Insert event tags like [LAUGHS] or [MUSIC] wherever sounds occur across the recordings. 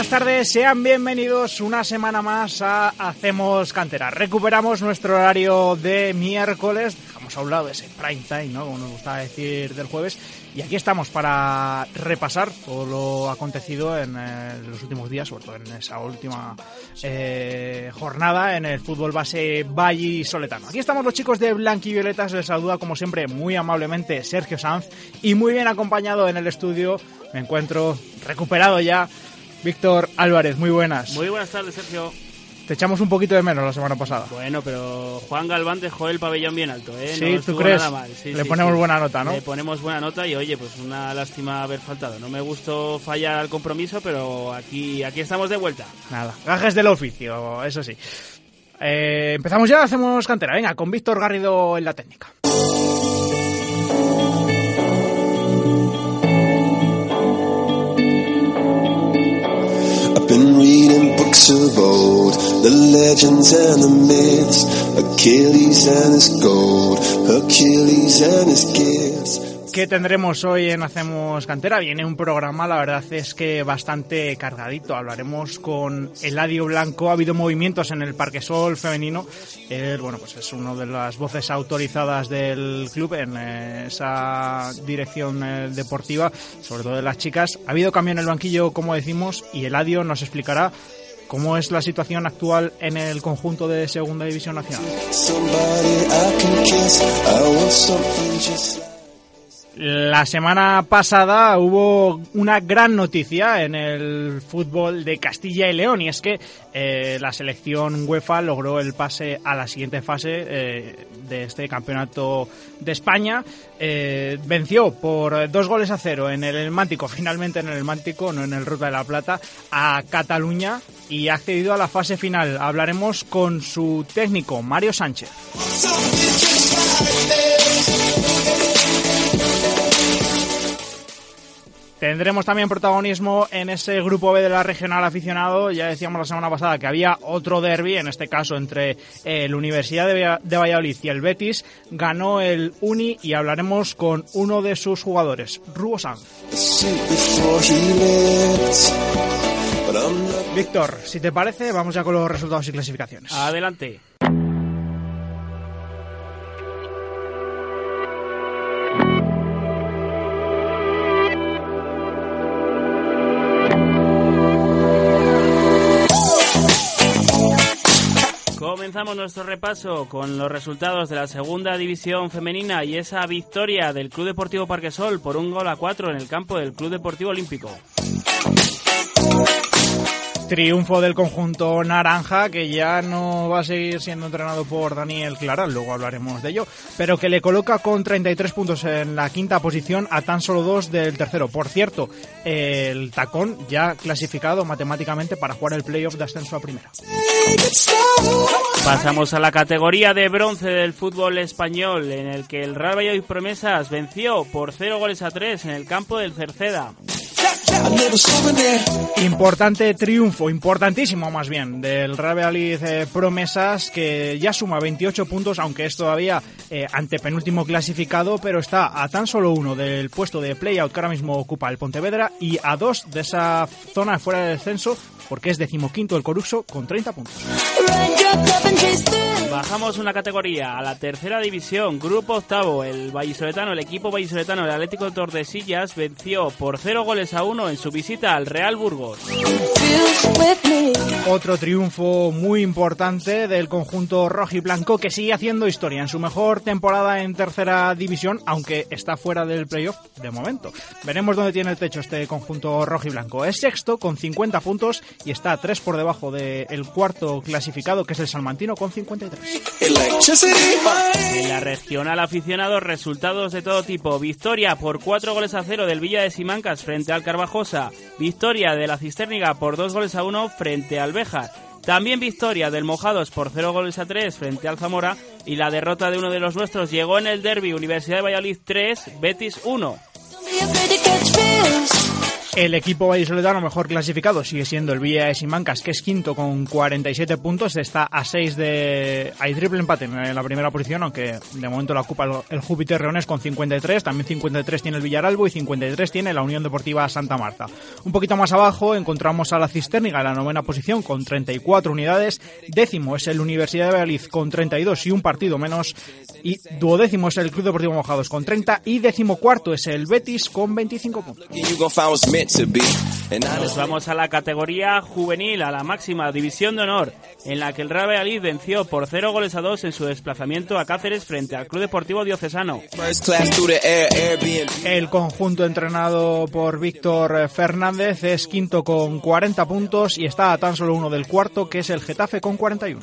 Buenas tardes, sean bienvenidos una semana más a Hacemos Cantera. Recuperamos nuestro horario de miércoles, dejamos a un lado ese prime time, ¿no? Como nos gusta decir del jueves, y aquí estamos para repasar todo lo acontecido en eh, los últimos días, sobre todo en esa última eh, jornada en el fútbol base Valle Soletano. Aquí estamos los chicos de Blanqui Violetas, les saluda como siempre muy amablemente Sergio Sanz y muy bien acompañado en el estudio me encuentro recuperado ya Víctor Álvarez, muy buenas. Muy buenas tardes, Sergio. Te echamos un poquito de menos la semana pasada. Bueno, pero Juan Galván dejó el pabellón bien alto, ¿eh? Sí, no ¿tú crees? nada mal. Sí, Le sí, ponemos sí. buena nota, ¿no? Le ponemos buena nota y oye, pues una lástima haber faltado. No me gustó fallar al compromiso, pero aquí, aquí estamos de vuelta. Nada, gajes del oficio, eso sí. Eh, empezamos ya, hacemos cantera. Venga, con Víctor Garrido en la técnica. Been reading books of old, the legends and the myths, Achilles and his gold, Achilles and his gifts. ¿Qué tendremos hoy en Hacemos Cantera? Viene un programa, la verdad es que bastante cargadito. Hablaremos con Eladio Blanco. Ha habido movimientos en el Parque Sol femenino. Él, bueno, pues es una de las voces autorizadas del club en eh, esa dirección eh, deportiva, sobre todo de las chicas. Ha habido cambio en el banquillo, como decimos, y Eladio nos explicará cómo es la situación actual en el conjunto de Segunda División Nacional. La semana pasada hubo una gran noticia en el fútbol de Castilla y León y es que eh, la selección UEFA logró el pase a la siguiente fase eh, de este campeonato de España. Eh, venció por dos goles a cero en el Mántico, [LAUGHS] finalmente en el Mántico, no en el Ruta de la Plata, a Cataluña y ha accedido a la fase final. Hablaremos con su técnico, Mario Sánchez. Tendremos también protagonismo en ese grupo B de la regional aficionado. Ya decíamos la semana pasada que había otro derby, en este caso entre eh, la Universidad de, Va- de Valladolid y el Betis. Ganó el Uni y hablaremos con uno de sus jugadores, Rubo Sanz. Víctor, si te parece, vamos ya con los resultados y clasificaciones. Adelante. Comenzamos nuestro repaso con los resultados de la segunda división femenina y esa victoria del Club Deportivo Parquesol por un gol a cuatro en el campo del Club Deportivo Olímpico. Triunfo del conjunto naranja, que ya no va a seguir siendo entrenado por Daniel Clara, luego hablaremos de ello, pero que le coloca con 33 puntos en la quinta posición a tan solo dos del tercero. Por cierto, el tacón ya clasificado matemáticamente para jugar el playoff de ascenso a primera. Pasamos a la categoría de bronce del fútbol español, en el que el Real Valladolid Promesas venció por 0 goles a 3 en el campo del Cerceda. Importante triunfo, importantísimo más bien, del Real Valladolid eh, Promesas, que ya suma 28 puntos, aunque es todavía eh, antepenúltimo clasificado, pero está a tan solo uno del puesto de playout que ahora mismo ocupa el Pontevedra y a dos de esa zona fuera del descenso, porque es decimoquinto el Coruso con 30 puntos. Bajamos una categoría a la tercera división, grupo octavo. El vallisoletano, el equipo vallisoletano, el Atlético de Tordesillas, venció por 0 goles a 1 en su visita al Real Burgos. Otro triunfo muy importante del conjunto rojiblanco que sigue haciendo historia en su mejor temporada en tercera división, aunque está fuera del playoff de momento. Veremos dónde tiene el techo este conjunto rojiblanco. Es sexto con 50 puntos y está tres por debajo del cuarto clasificado, que es el Salmantino, con 53. En la regional aficionados, resultados de todo tipo. Victoria por 4 goles a 0 del Villa de Simancas frente al Carvajosa. Victoria de la Cisterniga por 2 goles a 1 frente al Béjar. También victoria del Mojados por 0 goles a 3 frente al Zamora. Y la derrota de uno de los nuestros llegó en el derby Universidad de Valladolid 3, Betis 1. El equipo vallisoletano mejor clasificado sigue siendo el Villa Simancas, que es quinto con 47 puntos. Está a 6 de. Hay triple empate en la primera posición, aunque de momento la ocupa el Júpiter Reones con 53. También 53 tiene el Villaralbo y 53 tiene la Unión Deportiva Santa Marta. Un poquito más abajo encontramos a la Cisterniga en la novena posición con 34 unidades. Décimo es el Universidad de Valladolid con 32 y un partido menos. Y duodécimo es el Club Deportivo Mojados con 30. Y décimo cuarto es el Betis con 25 puntos. Nos vamos a la categoría juvenil, a la máxima división de honor, en la que el Real Valladolid venció por 0 goles a 2 en su desplazamiento a Cáceres frente al Club Deportivo Diocesano. El conjunto entrenado por Víctor Fernández es quinto con 40 puntos y está a tan solo uno del cuarto, que es el Getafe con 41.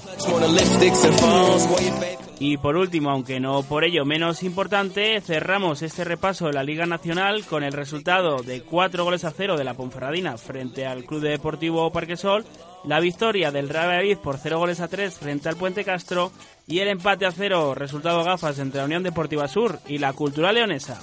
Y por último, aunque no por ello menos importante, cerramos este repaso de la Liga Nacional con el resultado de 4 goles a 0 de la Ponferradina frente al Club Deportivo Parquesol, la victoria del Real Valladolid por 0 goles a 3 frente al Puente Castro y el empate a 0, resultado gafas entre la Unión Deportiva Sur y la Cultural Leonesa.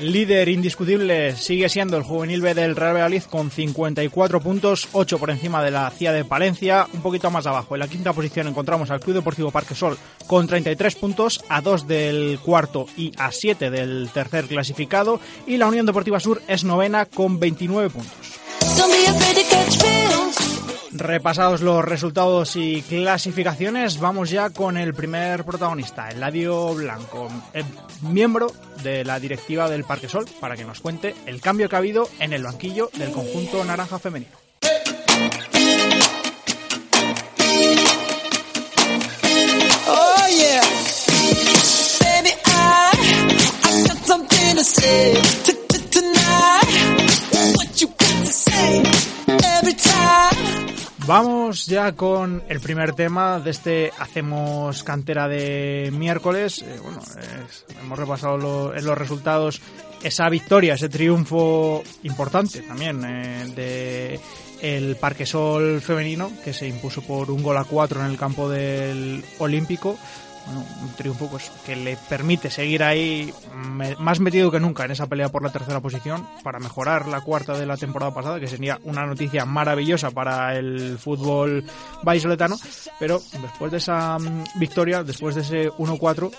Líder indiscutible sigue siendo el juvenil B del Real Valladolid con 54 puntos, 8 por encima de la CIA de Palencia, un poquito más abajo. En la quinta posición encontramos al Club Deportivo Parquesol con 33 puntos, a 2 del cuarto y a 7 del tercer clasificado. Y la Unión Deportiva Sur es novena con 29 puntos. Repasados los resultados y clasificaciones, vamos ya con el primer protagonista, Eladio Blanco, eh, miembro de la directiva del Parque Sol, para que nos cuente el cambio que ha habido en el banquillo del conjunto naranja femenino. Oh. Vamos ya con el primer tema de este Hacemos Cantera de miércoles. Eh, bueno, hemos repasado en los resultados esa victoria, ese triunfo importante también eh, de el Parquesol femenino que se impuso por un gol a cuatro en el campo del Olímpico. Bueno, un triunfo pues que le permite seguir ahí más metido que nunca en esa pelea por la tercera posición para mejorar la cuarta de la temporada pasada, que sería una noticia maravillosa para el fútbol vallisoletano, pero después de esa mm, victoria, después de ese 1-4,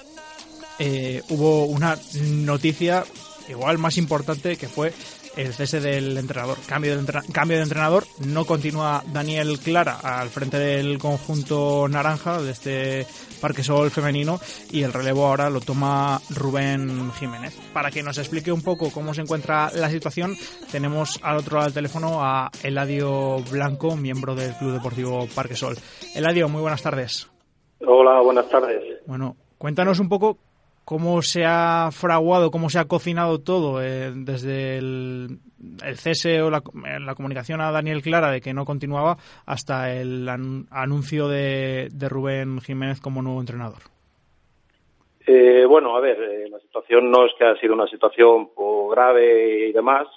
eh, hubo una noticia igual más importante que fue el cese del entrenador. Cambio de, entra- cambio de entrenador. No continúa Daniel Clara al frente del conjunto naranja de este Parque Sol femenino y el relevo ahora lo toma Rubén Jiménez. Para que nos explique un poco cómo se encuentra la situación, tenemos al otro lado del teléfono a Eladio Blanco, miembro del Club Deportivo Parque Sol. Eladio, muy buenas tardes. Hola, buenas tardes. Bueno, cuéntanos un poco cómo se ha fraguado, cómo se ha cocinado todo eh, desde el, cese o la, comunicación a Daniel Clara de que no continuaba hasta el an- anuncio de, de Rubén Jiménez como nuevo entrenador. Eh, bueno, a ver, eh, la situación no es que ha sido una situación grave y demás.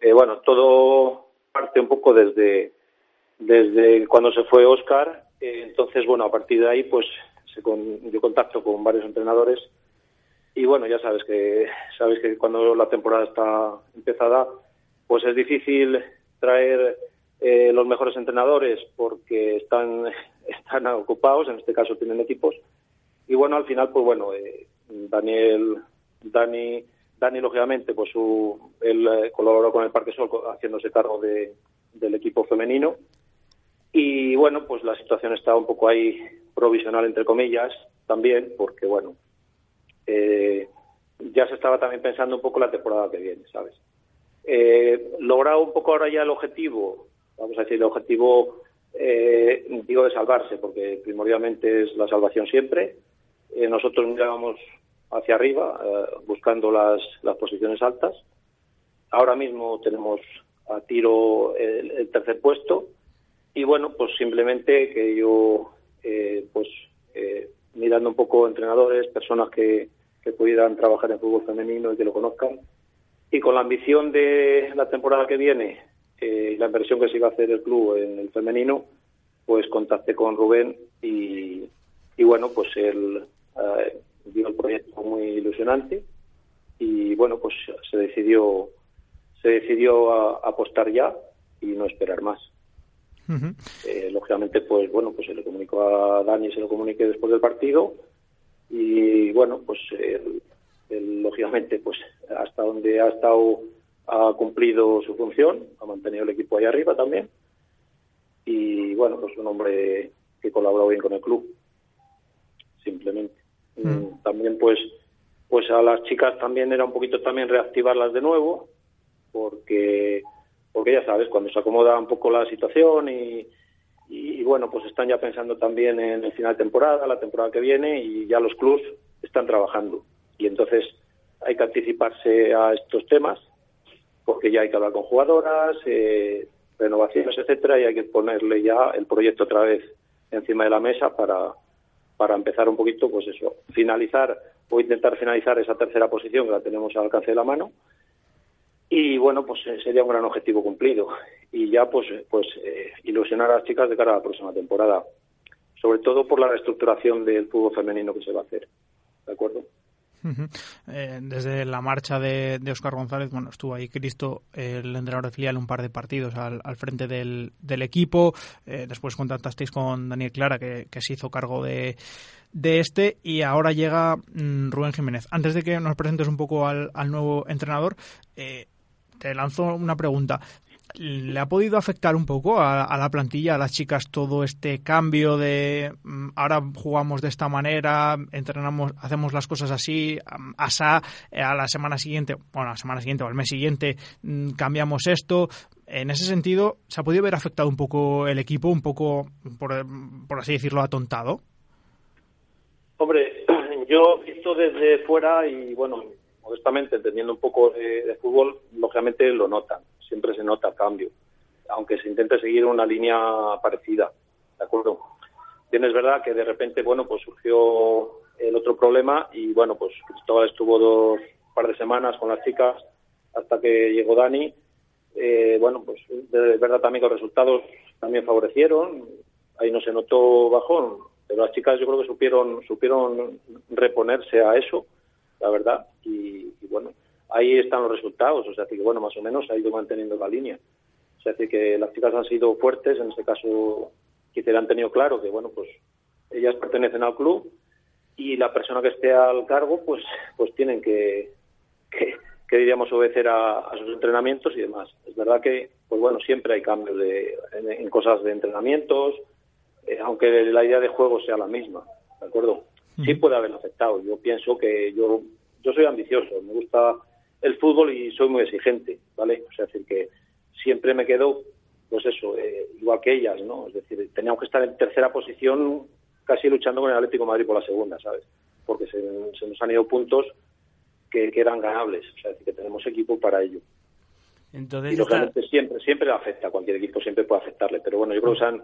Eh, bueno, todo parte un poco desde, desde cuando se fue Oscar. Entonces, bueno, a partir de ahí, pues se con, yo contacto con varios entrenadores. Y bueno, ya sabes que, sabes que cuando la temporada está empezada, pues es difícil traer eh, los mejores entrenadores porque están, [LAUGHS] están ocupados, en este caso tienen equipos. Y bueno, al final, pues bueno, eh, Daniel, Dani, Dani, lógicamente, pues su, él eh, colaboró con el Parque Sol haciéndose cargo de, del equipo femenino. Y bueno, pues la situación está un poco ahí provisional, entre comillas, también, porque bueno, eh, ya se estaba también pensando un poco la temporada que viene, ¿sabes? Eh, logrado un poco ahora ya el objetivo, vamos a decir, el objetivo, eh, digo, de salvarse, porque primordialmente es la salvación siempre. Eh, nosotros mirábamos hacia arriba, eh, buscando las, las posiciones altas. Ahora mismo tenemos a tiro el, el tercer puesto y bueno, pues simplemente que yo, eh, pues eh, mirando un poco entrenadores, personas que, que pudieran trabajar en fútbol femenino y que lo conozcan, y con la ambición de la temporada que viene, eh, la inversión que se iba a hacer el club en el femenino, pues contacté con Rubén y, y bueno, pues él eh, vio el proyecto muy ilusionante y bueno, pues se decidió se decidió a, apostar ya y no esperar más. Ujú. Eh, lógicamente, pues bueno, pues se le comunicó a Dani, se lo comuniqué después del partido y bueno, pues él, él, lógicamente, pues hasta donde ha estado ha cumplido su función, ha mantenido el equipo ahí arriba también y bueno, pues un hombre que colaboró bien con el club, simplemente. Mm. También pues pues a las chicas también era un poquito también reactivarlas de nuevo porque porque ya sabes cuando se acomoda un poco la situación y, y, bueno pues están ya pensando también en el final de temporada la temporada que viene y ya los clubs están trabajando. Y entonces hay que anticiparse a estos temas porque ya hay que hablar con jugadoras eh, renovaciones etcétera y hay que ponerle ya el proyecto otra vez encima de la mesa para para empezar un poquito pues eso finalizar o intentar finalizar esa tercera posición que la tenemos al alcance de la mano y bueno pues eh, sería un gran objetivo cumplido. Y ya pues pues eh, ilusionar a las chicas de cara a la próxima temporada. Sobre todo por la reestructuración del fútbol femenino que se va a hacer. De acuerdo eh, desde la marcha de, de, Oscar González, bueno, estuvo ahí Cristo, el entrenador de filial, un par de partidos al, al frente del, del equipo. Eh, después contactasteis con Daniel Clara, que, se hizo cargo de, de, este, y ahora llega mmm, Rubén Jiménez. Antes de que nos presentes un poco al, al nuevo entrenador, eh, te lanzo una pregunta. ¿Le ha podido afectar un poco a, la plantilla, a las chicas, todo este cambio de um, ahora jugamos de esta manera, entrenamos, hacemos las cosas así, asá, eh, a la semana siguiente, bueno, a la semana siguiente o al mes siguiente um, cambiamos esto? En ese sentido, ¿se ha podido ver afectado un poco el equipo, un poco, por, por así decirlo, atontado? Hombre, [CLEARS THROAT] yo visto desde fuera y bueno, modestamente entendiendo un poco de, de fútbol, lógicamente lo notan siempre se nota cambio, aunque se intente seguir una línea parecida, ¿de acuerdo? Bien, es verdad que de repente, bueno, pues surgió el otro problema y, bueno, pues Cristóbal estuvo dos par de semanas con las chicas hasta que llegó Dani. Eh, bueno, pues de verdad también que los resultados también favorecieron, ahí no se notó bajón, pero las chicas yo creo que supieron, supieron reponerse a eso, la verdad, y, bueno, ahí están los resultados, o sea, que bueno, más o menos ha ido manteniendo la línea. O sea, que las chicas han sido fuertes, en este caso quizá han tenido claro que bueno, pues ellas pertenecen al club y la persona que esté al cargo, pues pues tienen que, que, diríamos obedecer a, sus entrenamientos y demás. Es verdad que, pues bueno, siempre hay cambios de, en, en cosas de entrenamientos, eh, aunque la idea de juego sea la misma, ¿de acuerdo? Sí puede haber afectado. Yo pienso que yo yo soy ambicioso, me gusta el fútbol y soy muy exigente, ¿vale? O sea, es decir, que siempre me quedo, pues eso, eh, igual que ellas, ¿no? Es decir, teníamos que estar en tercera posición casi luchando con el Atlético de Madrid por la segunda, ¿sabes? Porque se, se nos han ido puntos que, que, eran ganables, o sea, es decir, que tenemos equipo para ello. Entonces, y lógicamente está... siempre, siempre afecta, cualquier equipo siempre puede afectarle, pero bueno, yo creo que han,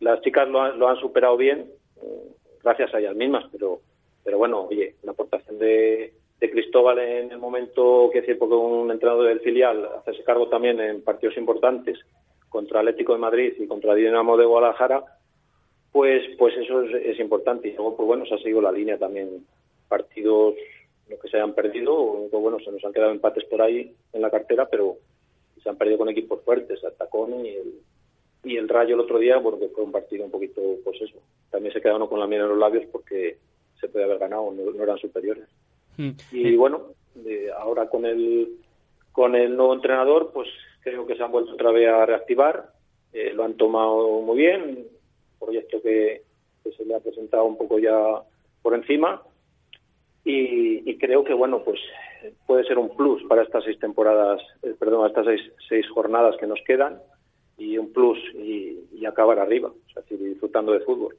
las chicas lo han, lo han superado bien, eh, gracias a ellas mismas, pero, pero bueno, oye, la aportación de de Cristóbal en el momento que decir porque un entrenador del filial hacerse cargo también en partidos importantes contra Atlético de Madrid y contra Dinamo de Guadalajara pues pues eso es, es, importante. Y luego pues bueno se ha seguido la línea también partidos lo que se hayan perdido pues bueno se nos han quedado empates por ahí en la cartera pero se han perdido con equipos fuertes el Tacón y el y el Rayo el otro día bueno que fue un partido un poquito pues eso también se quedaron con la miel en los labios porque se puede haber ganado no, no eran superiores. Y bueno, eh, ahora con el con el nuevo entrenador, pues creo que se han vuelto otra vez a reactivar. eh, lo han tomado muy bien, un proyecto que, se le ha presentado un poco ya por encima. Y, creo que bueno pues puede ser un plus para estas seis temporadas, eh, perdón, estas seis, seis jornadas que nos quedan y un plus y, acabar arriba, o sea, disfrutando de fútbol.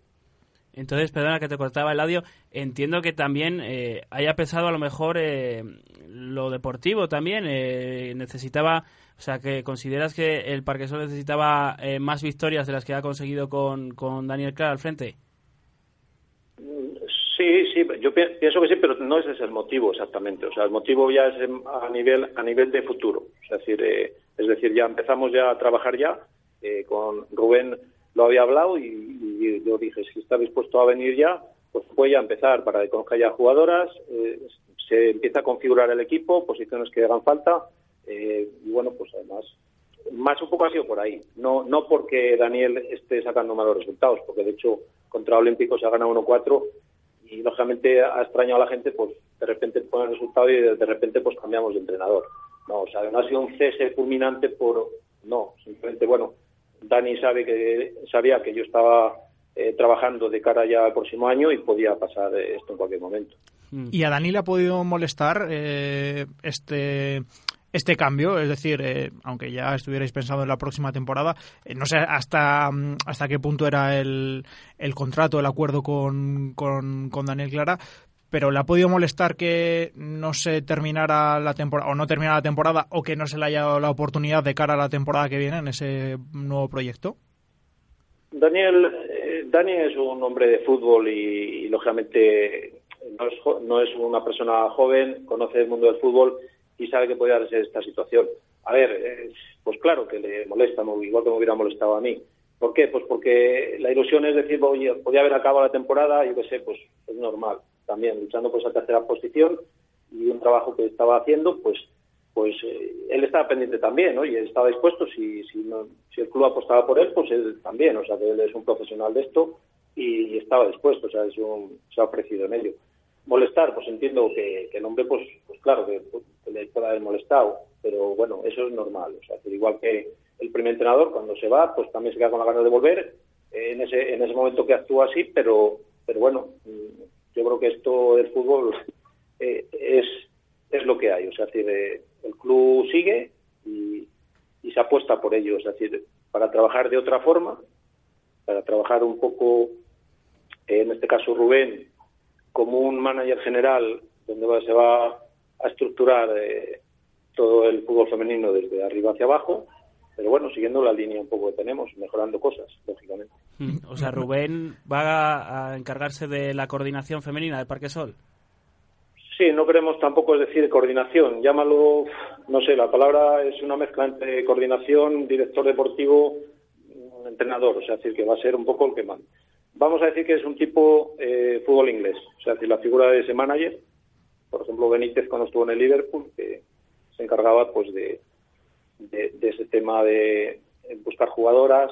Entonces, perdona que te cortaba el audio, entiendo que también eh, haya pesado a lo mejor eh, lo deportivo también, eh, necesitaba, o sea, que consideras que el Parque Sol necesitaba más victorias de las que ha conseguido con, con Daniel Clara al frente. Sí, sí, yo pienso que sí, pero no ese es el motivo exactamente. O sea, el motivo ya es a nivel a nivel de futuro. Es decir, es decir, ya empezamos ya a trabajar ya con Rubén lo había hablado y, yo dije, si está dispuesto a venir ya, pues voy a empezar para que conozca ya jugadoras, eh, se empieza a configurar el equipo, posiciones que hagan falta, eh, y bueno, pues además, más un poco ha sido por ahí, no, no porque Daniel esté sacando malos resultados, porque de hecho contra Olímpico se ha ganado 1-4 y lógicamente ha extrañado a la gente, pues de repente pone el resultado y de, repente pues cambiamos de entrenador. No, o sea, no ha sido un cese fulminante por, no, simplemente, bueno, Dani sabe que, sabía que yo estaba eh, trabajando de cara ya al próximo año y podía pasar esto en cualquier momento. ¿Y a Dani le ha podido molestar eh, este este cambio, es decir, eh, aunque ya estuvierais pensando en la próxima temporada, no sé hasta, hasta qué punto era el, el contrato, el acuerdo con, con, con, Daniel Clara, pero le ha podido molestar que no se terminara la temporada o no terminara la temporada o que no se le haya dado la oportunidad de cara a la temporada que viene en ese nuevo proyecto? Daniel, eh, es un hombre de fútbol y, lógicamente no es, no es una persona joven, conoce el mundo del fútbol y sabe que puede darse esta situación. A ver, eh, pues claro que le molesta, igual que me hubiera molestado a mí. ¿Por qué? Pues porque la ilusión es decir, oye, podía haber acabado la temporada, yo qué sé, pues es normal también luchando por esa tercera posición y un trabajo que estaba haciendo, pues pues eh, él estaba pendiente también, ¿no? Y estaba dispuesto, si, si, si el club apostaba por él, pues él también, o sea, que él es un profesional de esto y, estaba dispuesto, o sea, es un, se ha ofrecido en ello. Molestar, pues entiendo que, el hombre, pues, pues claro, que, le pueda haber molestado, pero bueno, eso es normal, o sea, igual que el primer entrenador, cuando se va, pues también se queda con la gana de volver, en ese, en ese momento que actúa así, pero, pero bueno, yo creo que esto del fútbol eh, es, es lo que hay. O sea, es decir, el club sigue y, se apuesta por ello. Es decir, para trabajar de otra forma, para trabajar un poco, en este caso Rubén, como un manager general, donde se va a estructurar eh, todo el fútbol femenino desde arriba hacia abajo pero bueno, siguiendo la línea un poco que tenemos, mejorando cosas, lógicamente. Mm, o sea, Rubén va a encargarse de la coordinación femenina del Parque Sol. Sí, no queremos tampoco decir coordinación, llámalo, no sé, la palabra es una mezcla entre coordinación, director deportivo, entrenador, o sea, decir que va a ser un poco el que manda. Vamos a decir que es un tipo eh, fútbol inglés, o sea, decir, la figura de ese manager, por ejemplo, Benítez cuando estuvo en el Liverpool, que se encargaba pues de, de, ese tema de buscar jugadoras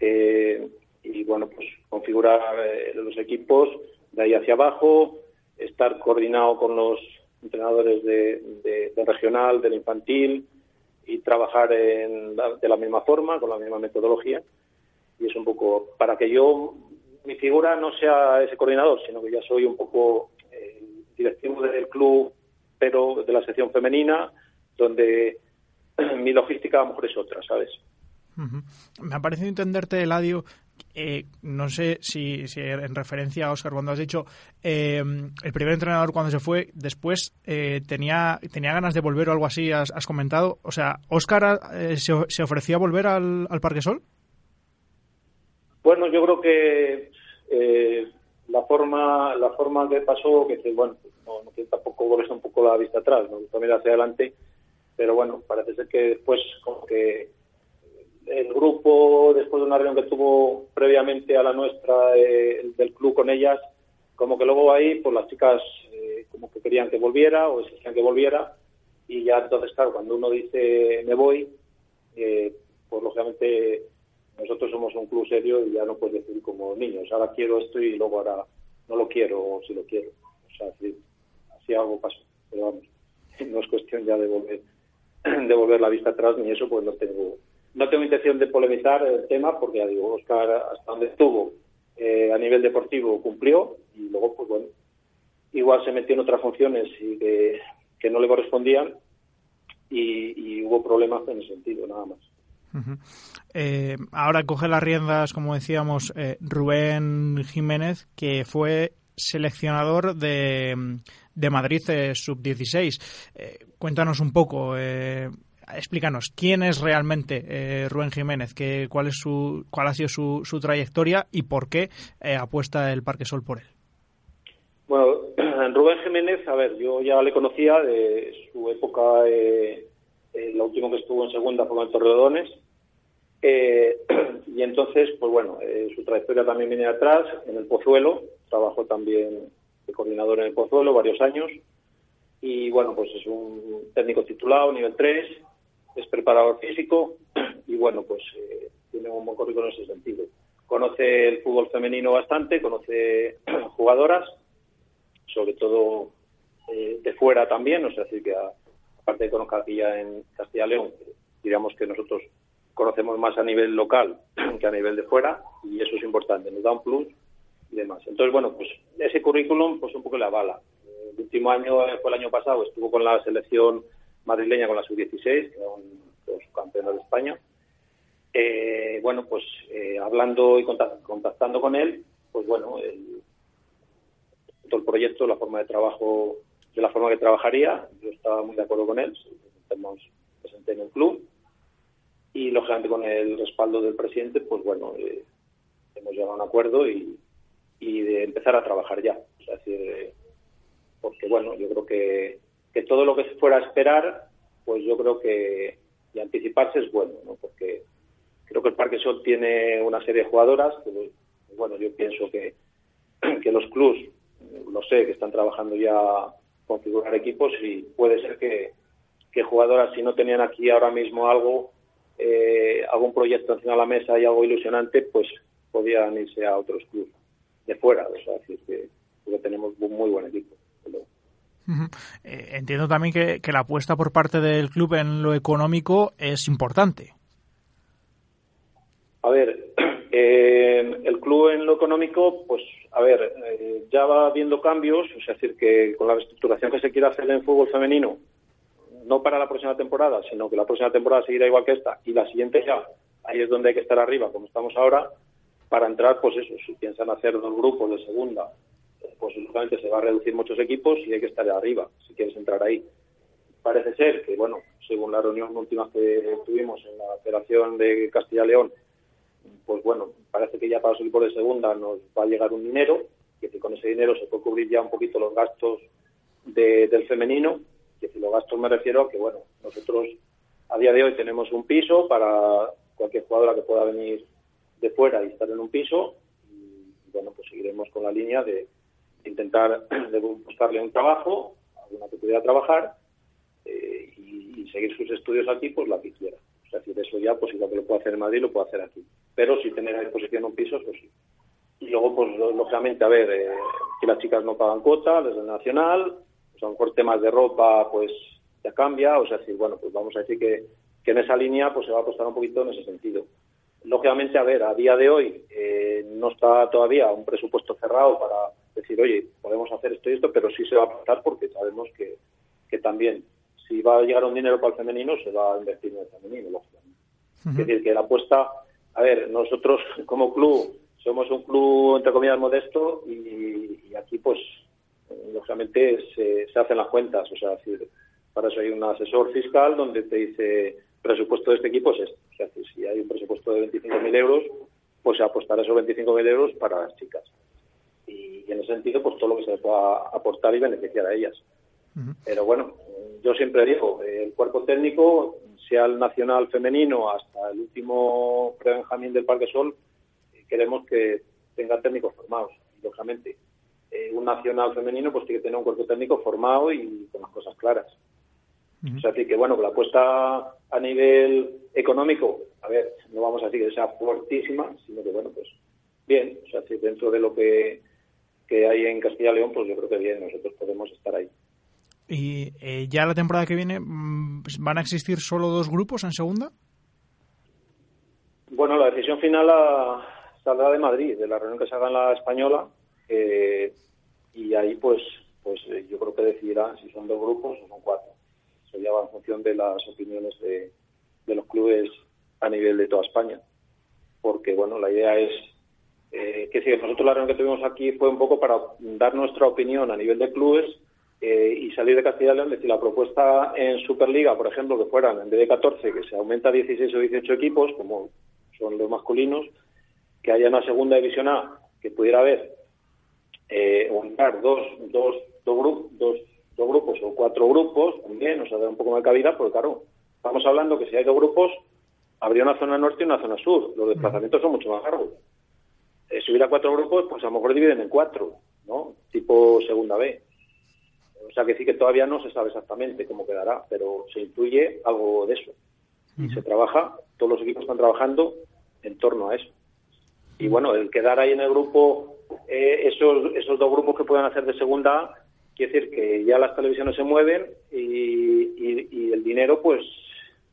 eh, y bueno pues configurar eh, los equipos de ahí hacia abajo estar coordinado con los entrenadores de, del regional del infantil y trabajar en de la misma forma con la misma metodología. Y es un poco para que yo mi figura no sea ese coordinador sino que ya soy un poco el directivo del club pero de la sección femenina donde mi logística a lo mejor es otra, ¿sabes? Me ha parecido entenderte, Eladio, eh, no sé si, si, en referencia a Oscar, cuando has dicho eh, el primer entrenador cuando se fue, después eh, tenía, tenía ganas de volver o algo así, has, comentado. O sea, ¿Oscar se, se, ofrecía a volver al, al Parque Sol? Bueno, yo creo que la forma la forma que pasó, que bueno, no, no tampoco volver un poco la vista atrás, ¿no? también hacia adelante pero bueno, parece ser que después como que el grupo, después de una reunión que tuvo previamente a la nuestra eh, del club con ellas, como que luego ahí, pues las chicas eh, como que querían que volviera o exigían que volviera y ya entonces, claro, cuando uno dice me voy, eh, pues lógicamente nosotros somos un club serio y ya no puedes decir como niños, ahora quiero esto y luego ahora no lo quiero o si lo quiero. O sea, así, así algo pasó, pero vamos, [LAUGHS] no es cuestión ya de volver [CLEARS THROAT] de volver la vista atrás ni eso, pues no tengo no tengo intención de polemizar el tema porque digo, Oscar hasta donde estuvo eh, a nivel deportivo cumplió y luego, pues bueno, igual se metió en otras funciones y que, que no le correspondían y, hubo problemas en ese sentido, nada más. Eh, ahora coge las riendas, como decíamos, eh, Rubén Jiménez, que fue seleccionador de, de Madrid Sub-16. cuéntanos un poco, explícanos, ¿quién es realmente eh, Rubén Jiménez? ¿Qué, cuál, es su, ¿Cuál ha sido su, su trayectoria y por qué eh, apuesta el Parque Sol por él? Bueno, [CLEARS THROAT] Rubén Jiménez, a ver, yo ya le conocía de su época, eh, eh la última que estuvo en segunda fue en Torredones, [CLEARS THROAT] y entonces, pues bueno, su trayectoria también viene atrás, en el Pozuelo, trabajó también de coordinador en el Pozuelo varios años, y bueno, pues es un técnico titulado, nivel 3, es preparador físico [CLEARS THROAT] y bueno, pues eh, tiene un buen currículum en ese sentido. Conoce el fútbol femenino bastante, conoce [CLEARS THROAT] jugadoras, sobre todo eh, de fuera también, o sea, decir que aparte de conocer aquí en Castilla León, digamos que nosotros conocemos más a nivel local [CLEARS THROAT] que a nivel de fuera y eso es importante, nos da un plus demás. Entonces, bueno, pues ese currículum pues un poco le avala. El último año fue el año pasado, estuvo con la selección madrileña con la sub-16, que eran los campeones de España. Eh, bueno, pues eh, hablando y contactando con él, pues bueno, el, todo el proyecto, la forma de trabajo, de la forma que trabajaría, yo estaba muy de acuerdo con él, estamos presente en el club y lógicamente con el respaldo del presidente, pues bueno, eh, hemos llegado a un acuerdo y, y de empezar a trabajar ya. es decir, porque bueno, yo creo que que todo lo que se fuera a esperar, pues yo creo que y anticiparse es bueno, ¿no? Porque creo que el Parque Sol tiene una serie de jugadoras, que, bueno, yo pienso que, que los clubs, lo sé, que están trabajando ya configurar equipos y puede ser que, que jugadoras, si no tenían aquí ahora mismo algo, eh, algún proyecto encima de la mesa y algo ilusionante, pues podían irse a otros clubes de fuera. O sea, decir que, que tenemos un muy buen equipo. Eh, entiendo también que, la apuesta por parte del club en lo económico es importante. A ver, [CLEARS THROAT] eh, el club en lo económico, pues, a ver, eh, ya va viendo cambios, es decir, que con la reestructuración que se quiere hacer en fútbol femenino, no para la próxima temporada, sino que la próxima temporada seguirá igual que esta y la siguiente ya, ahí es donde hay que estar arriba, como estamos ahora, para entrar, pues eso, si piensan hacer dos grupos de segunda pues lógicamente se va a reducir muchos equipos y hay que estar arriba si quieres entrar ahí. Parece ser que, bueno, según la reunión última que tuvimos en la operación de Castilla-León, pues bueno, parece que ya para los equipos de segunda nos va a llegar un dinero, que con ese dinero se puede cubrir ya un poquito los gastos del femenino, que si los gastos me refiero a que, bueno, nosotros a día de hoy tenemos un piso para cualquier jugadora que pueda venir de fuera y estar en un piso, y bueno, pues seguiremos con la línea de, intentar [CLEARS THROAT] buscarle un trabajo, alguna que pudiera trabajar eh, y, seguir sus estudios aquí, pues la que quiera. O sea, si de eso ya, pues igual que lo puedo hacer en Madrid, lo puedo hacer aquí. Pero si tener a disposición un piso, pues sí. Y luego, pues lógicamente, a ver, eh, si las chicas no pagan cuota desde el Nacional, pues a lo mejor temas de ropa, pues ya cambia. O sea, si, bueno, pues vamos a decir que, que en esa línea, pues se va a costar un poquito en ese sentido. Lógicamente, a ver, a día de hoy eh, no está todavía un presupuesto cerrado para decir, oye, podemos hacer esto y esto, pero sí se va a pasar porque sabemos que, que también, si va a llegar un dinero para el femenino, se va a invertir en el femenino, lógicamente. Es decir, que la apuesta, a ver, nosotros [LAUGHS] como club somos un club, entre comillas, modesto y, aquí, pues, lógicamente se, se, hacen las cuentas, o sea, decir, para eso hay un asesor fiscal donde te dice, presupuesto de este equipo es. O sea, si hay un presupuesto de 25.000 euros, pues se apostará esos 25.000 euros para las chicas y, en ese sentido, pues todo lo que se pueda aportar y beneficiar a ellas. Pero bueno, yo siempre digo, el cuerpo técnico, sea el nacional femenino hasta el último pre-Benjamín del Parque Sol, queremos que tenga técnicos formados, lógicamente. Eh, un nacional femenino pues tiene que tener un cuerpo técnico formado y con las cosas claras. O sea, que bueno, la apuesta a nivel económico, a ver, no vamos a decir que sea fuertísima, sino que bueno, pues bien, o sea, si dentro de lo que que hay en Castilla y León, pues yo creo que bien, nosotros podemos estar ahí. ¿Y eh, ya la temporada que viene mm, van a existir solo dos grupos en segunda? Bueno, la decisión final la, saldrá de Madrid, de la reunión que se haga en la española, eh, y ahí pues, pues eh, yo creo que decidirán si son dos grupos o son cuatro. Ya en función de las opiniones de, de los clubes a nivel de toda España. Porque, bueno, la idea es eh, que si nosotros la reunión que tuvimos aquí fue un poco para dar nuestra opinión a nivel de clubes eh, y salir de Castilla y León, es decir, la propuesta en Superliga, por ejemplo, que fueran en vez de 14, que se aumenta a 16 o 18 equipos, como son los masculinos, que haya una segunda división A, que pudiera haber eh, dos, dos, dos, grupos, dos, dos grupos o cuatro grupos, también nos sea, da un poco más de cabida, porque claro, estamos hablando que si hay dos grupos, habría una zona norte y una zona sur. Los desplazamientos son mucho más largos. Eh, si hubiera cuatro grupos, pues a lo mejor dividen en cuatro, ¿no? Tipo segunda B. O sea que sí que todavía no se sabe exactamente cómo quedará, pero se incluye algo de eso. Y se trabaja, todos los equipos están trabajando en torno a eso. Y bueno, el quedar ahí en el grupo, eh, esos, esos dos grupos que puedan hacer de segunda A, quiere decir que ya las televisiones se mueven y, y, el dinero, pues,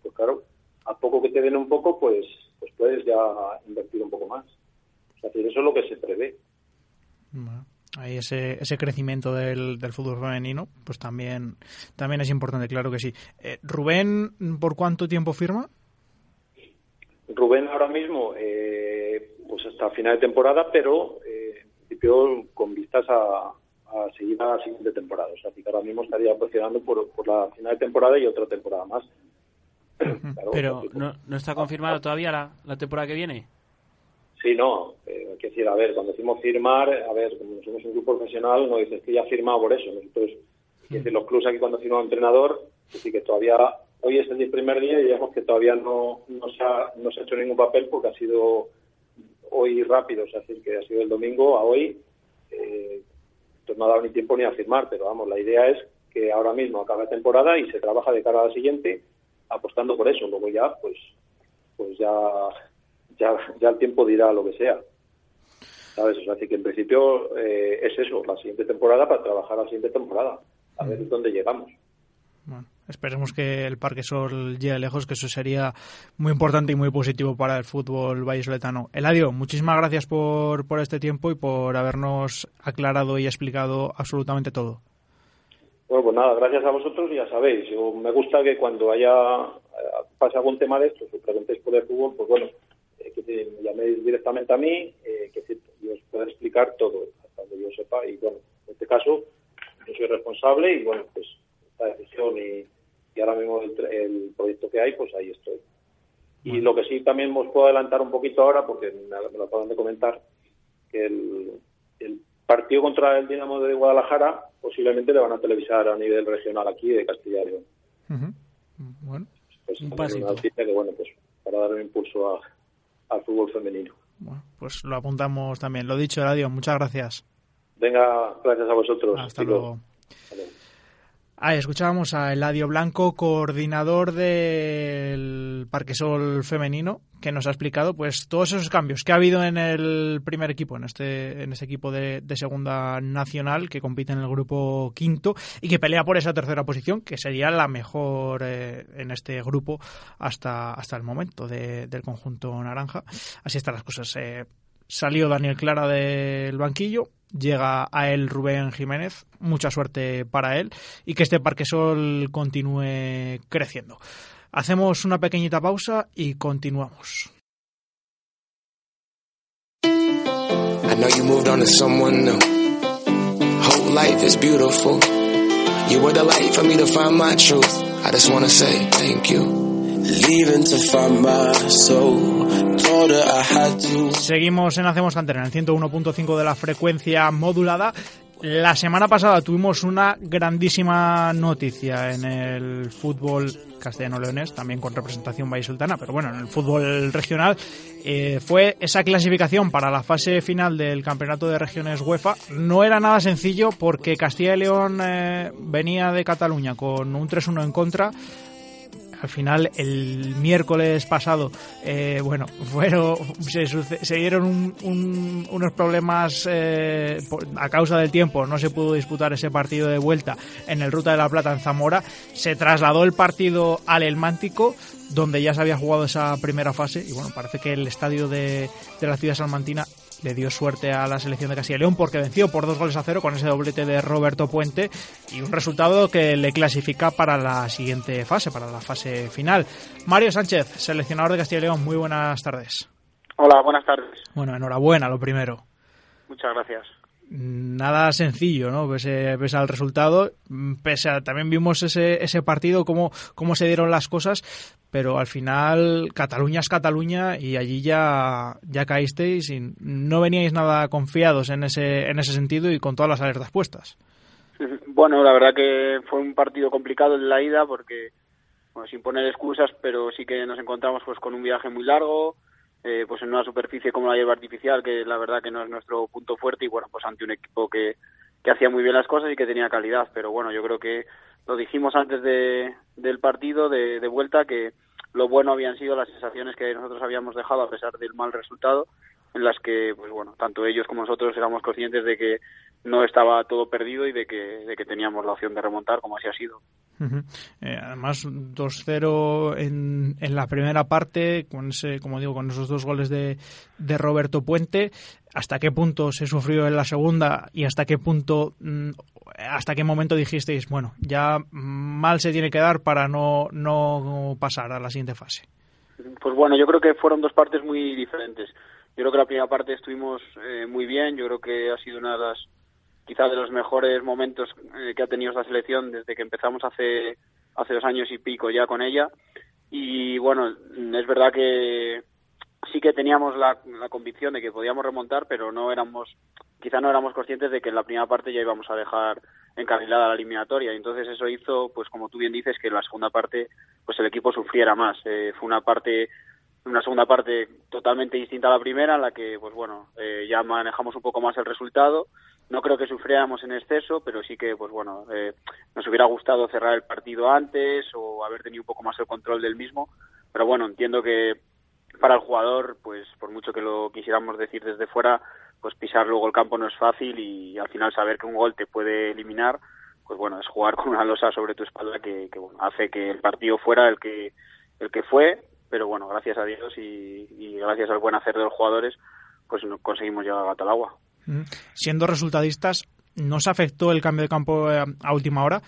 pues claro, a poco que te den un poco, pues, pues puedes ya invertir un poco más. Es decir, eso es lo que se prevé. Bueno ahí ese, ese crecimiento del, del, fútbol femenino, pues también, también es importante, claro que sí. Eh, Rubén, ¿por cuánto tiempo firma? Rubén ahora mismo, eh, pues hasta final de temporada, pero eh, en principio con vistas a, a seguir a la siguiente temporada. O sea, que ahora mismo estaría presionando por, por la final de temporada y otra temporada más. pero ¿no, ¿no está confirmado todavía la, la temporada que viene? Sí, no. Eh, hay que decir, a ver, cuando decimos firmar, a ver, como somos un club profesional, no dices que ya ha firmado por eso. Nosotros, mm. decir, los clubes aquí cuando firma un entrenador, decir que todavía, hoy es el primer día y digamos que todavía no, no, se ha, no se ha hecho ningún papel porque ha sido hoy rápido, es decir, que ha sido el domingo a hoy, eh, entonces no ha dado ni tiempo ni a firmar, pero vamos, la idea es que ahora mismo acabe la temporada y se trabaja de cara a la siguiente apostando por eso. Luego ya, pues, pues ya ya, ya el tiempo dirá lo que sea. ¿Sabes? O sea, así que en principio eh, es eso, la siguiente temporada para trabajar la siguiente temporada, a ver dónde llegamos. Bueno, esperemos que el Parque Sol llegue lejos, que eso sería muy importante y muy positivo para el fútbol vallisoletano. Eladio, muchísimas gracias por, por este tiempo y por habernos aclarado y explicado absolutamente todo. Bueno, pues nada, gracias a vosotros ya sabéis, me gusta que cuando haya eh, pase algún tema de esto, que preguntéis por el fútbol, pues bueno, me llaméis directamente a mí, eh, que yo os pueda explicar todo, hasta donde yo sepa. Y bueno, en este caso, yo soy responsable y bueno, pues esta decisión y, ahora mismo el, proyecto que hay, pues ahí estoy. Y lo que sí también os puedo adelantar un poquito ahora, porque me, lo acaban de comentar, que el, partido contra el Dinamo de Guadalajara posiblemente le van a televisar a nivel regional aquí de Castilla y León. Bueno, pues, un pasito. que, bueno, pues para dar un impulso a, al fútbol femenino. Bueno, pues lo apuntamos también. Lo dicho, Radio, muchas gracias. Venga, gracias a vosotros. Hasta luego. Ahí escuchábamos a Eladio Blanco, coordinador del Parque Sol femenino, que nos ha explicado pues todos esos cambios que ha habido en el primer equipo, en este, en este equipo de, segunda nacional que compite en el grupo quinto y que pelea por esa tercera posición, que sería la mejor eh, en este grupo hasta, hasta el momento del conjunto naranja. Así están las cosas. Eh, salió Daniel Clara del banquillo, llega a él Rubén Jiménez, mucha suerte para él y que este Parque Sol continúe creciendo. Hacemos una pequeñita pausa y continuamos. I know you moved on to someone new. Whole life is beautiful. You were the light for me to find my truth. I just wanna say thank you. Seguimos en Hacemos Cantera, en el 101.5 de la frecuencia modulada. La semana pasada tuvimos una grandísima noticia en el fútbol castellano-leonés, también con representación vallisoltana, pero bueno, en el fútbol regional eh, fue esa clasificación para la fase final del Campeonato de Regiones UEFA. No era nada sencillo porque Castilla y León eh, venía de Cataluña con un 3-1 en contra al final el miércoles pasado, eh, bueno, [LAUGHS] fueron, se, dieron unos problemas eh, a causa del tiempo, no se pudo disputar ese partido de vuelta en el Ruta de la Plata en Zamora, se trasladó el partido al El Mántico, donde ya se había jugado esa primera fase y bueno, parece que el estadio de, de la ciudad salmantina le dio suerte a la selección de Castilla y León porque venció por dos goles a cero con ese doblete de Roberto Puente y un resultado que le clasifica para la siguiente fase, para la fase final. Mario Sánchez, seleccionador de Castilla y León, muy buenas tardes. Hola, buenas tardes. Bueno, enhorabuena, lo primero. Muchas gracias. Nada sencillo, ¿no? Pese, pese al resultado, pese a, también vimos ese, ese partido, cómo, cómo se dieron las cosas, pero al final Cataluña es Cataluña y allí ya, ya caísteis y no veníais nada confiados en ese, en ese sentido y con todas las alertas puestas. [LAUGHS] Bueno, la verdad que fue un partido complicado en la ida porque, bueno, sin poner excusas, pero sí que nos encontramos pues con un viaje muy largo, eh, pues en una superficie como la hierba artificial, que la verdad que no es nuestro punto fuerte y bueno, pues ante un equipo que, que hacía muy bien las cosas y que tenía calidad, pero bueno, yo creo que lo dijimos antes de, del partido de, de vuelta que lo bueno habían sido las sensaciones que nosotros habíamos dejado a pesar del mal resultado en las que pues bueno tanto ellos como nosotros éramos conscientes de que no estaba todo perdido y de que, de que teníamos la opción de remontar como así ha sido. eh, además 2-0 en, en la primera parte con ese como digo con esos dos goles de, de Roberto Puente hasta qué punto se sufrió en la segunda y hasta qué punto mm, hasta qué momento dijisteis bueno ya mal se tiene que dar para no no pasar a la siguiente fase pues bueno yo creo que fueron dos partes muy diferentes. Yo creo que la primera parte estuvimos eh, muy bien. Yo creo que ha sido una de las quizás de los mejores momentos eh, que ha tenido esta selección desde que empezamos hace hace dos años y pico ya con ella. Y bueno es verdad que sí que teníamos la, la convicción de que podíamos remontar pero no éramos quizá no éramos conscientes de que en la primera parte ya íbamos a dejar encarrilada la eliminatoria. Entonces eso hizo pues como tú bien dices que en la segunda parte pues el equipo sufriera más. Eh, fue una parte una segunda parte totalmente distinta a la primera en la que pues bueno eh, ya manejamos un poco más el resultado. No creo que sufriéramos en exceso pero sí que pues bueno eh, nos hubiera gustado cerrar el partido antes o haber tenido un poco más el control del mismo. Pero bueno entiendo que para el jugador pues por mucho que lo quisiéramos decir desde fuera pues pisar luego el campo no es fácil y al final saber que un gol te puede eliminar pues bueno es jugar [LAUGHS] con una losa sobre tu espalda que, bueno hace que el partido fuera el que el que fue pero bueno, gracias a Dios y, y gracias al buen hacer de los jugadores, pues conseguimos llegar a gato al agua. Siendo resultadistas, ¿no se afectó el cambio de campo eh, a última hora?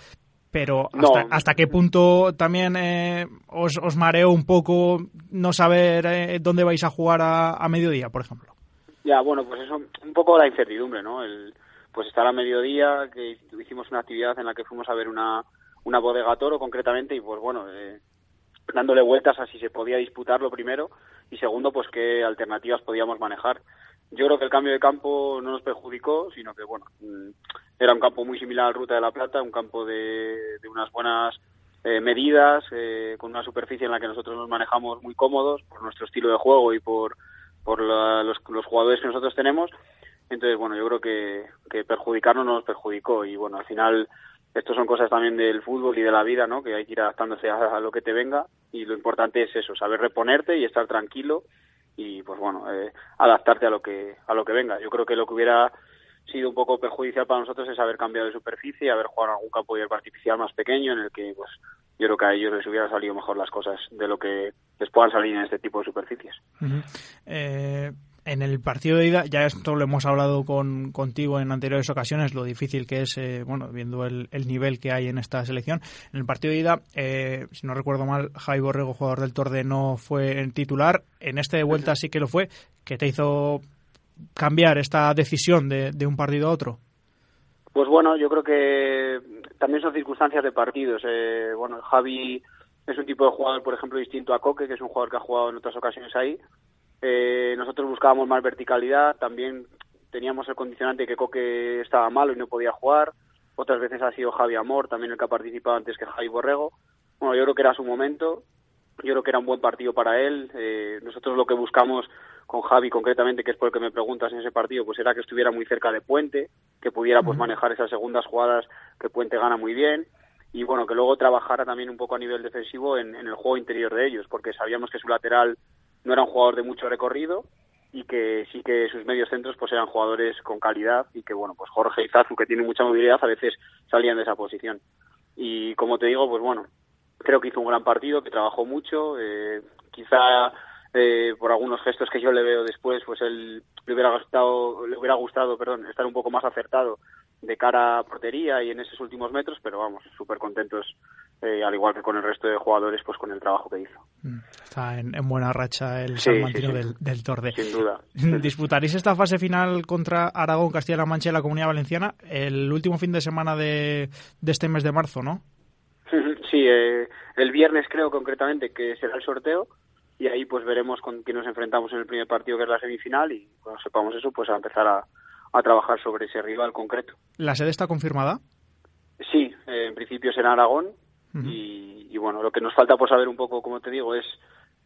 Pero hasta, No. hasta qué punto también eh, os, os mareó un poco no saber eh, dónde vais a jugar a, a mediodía, por ejemplo. Ya, bueno, pues eso, un poco la incertidumbre, ¿no? El, pues estar a mediodía, que hicimos una actividad en la que fuimos a ver una, una bodega toro concretamente y pues bueno, eh, dándole vueltas a si se podía disputarlo primero y segundo, pues qué alternativas podíamos manejar. Yo creo que el cambio de campo no nos perjudicó, sino que bueno, mm, era un campo muy similar al Ruta de la Plata, un campo de, unas buenas eh, medidas, eh, con una superficie en la que nosotros nos manejamos muy cómodos por nuestro estilo de juego y por, por la- los, jugadores que nosotros tenemos. Entonces, bueno, yo creo que, que perjudicarnos no nos perjudicó y bueno, al final estos son cosas también del fútbol y de la vida, ¿no? Que hay que ir adaptándose a lo que te venga y lo importante es eso, saber reponerte y estar tranquilo y pues bueno, eh, adaptarte a lo que a lo que venga. Yo creo que lo que hubiera sido un poco perjudicial para nosotros es haber cambiado de superficie, haber jugado algún campo de hierba artificial más pequeño en el que pues yo creo que a ellos les hubiera salido mejor las cosas de lo que les puedan salir en este tipo de superficies. Eh, en el partido de ida, ya esto lo hemos hablado con, contigo en anteriores ocasiones, lo difícil que es, eh, bueno, viendo el, el nivel que hay en esta selección. En el partido de ida, eh, si no recuerdo mal, Jai Borrego, jugador del Torde, no fue el titular. En este de vuelta sí que lo fue, que te hizo cambiar esta decisión de, de un partido a otro. Pues bueno, yo creo que también son circunstancias de partidos. Eh, bueno, Javi es un tipo de jugador, por ejemplo, distinto a Coque, que es un jugador que ha jugado en otras ocasiones ahí. Eh, nosotros buscábamos más verticalidad, también teníamos el condicionante que Coque estaba malo y no podía jugar. Otras veces ha sido Javi Amor, también el que ha participado antes que Javi Borrego. Bueno, yo creo que era su momento. Yo creo que era un buen partido para él. Eh, nosotros lo que buscamos con Javi concretamente, que es por el que me preguntas en ese partido, pues era que estuviera muy cerca de Puente, que pudiera pues manejar esas segundas jugadas que Puente gana muy bien y bueno, que luego trabajara también un poco a nivel defensivo en, en el juego interior de ellos, porque sabíamos que su lateral no era un jugador de mucho recorrido y que sí que sus medios centros pues eran jugadores con calidad y que bueno, pues Jorge y Zazu, que tienen mucha movilidad, a veces salían de esa posición. Y como te digo, pues bueno, creo que hizo un gran partido, que trabajó mucho, eh, quizá eh, por algunos gestos que yo le veo después, pues él le hubiera gustado, le hubiera gustado, perdón, estar un poco más acertado de cara a portería y en esos últimos metros, pero vamos, súper contentos, eh, al igual que con el resto de jugadores, pues con el trabajo que hizo. Mm, está en, buena racha el Sí, sí, sí. Del, del Torde. Sin duda. [LAUGHS] ¿Disputaréis esta fase final contra Aragón, Castilla-La Mancha y la Comunidad Valenciana el último fin de semana de, de este mes de marzo, no? Sí, eh, el viernes creo concretamente que será el sorteo y ahí pues veremos con quién nos enfrentamos en el primer partido que es la semifinal y cuando sepamos eso pues a empezar a, a trabajar sobre ese rival concreto. ¿La sede está confirmada? Sí, eh, en principio será Aragón Y, y, bueno, lo que nos falta por saber un poco, como te digo, es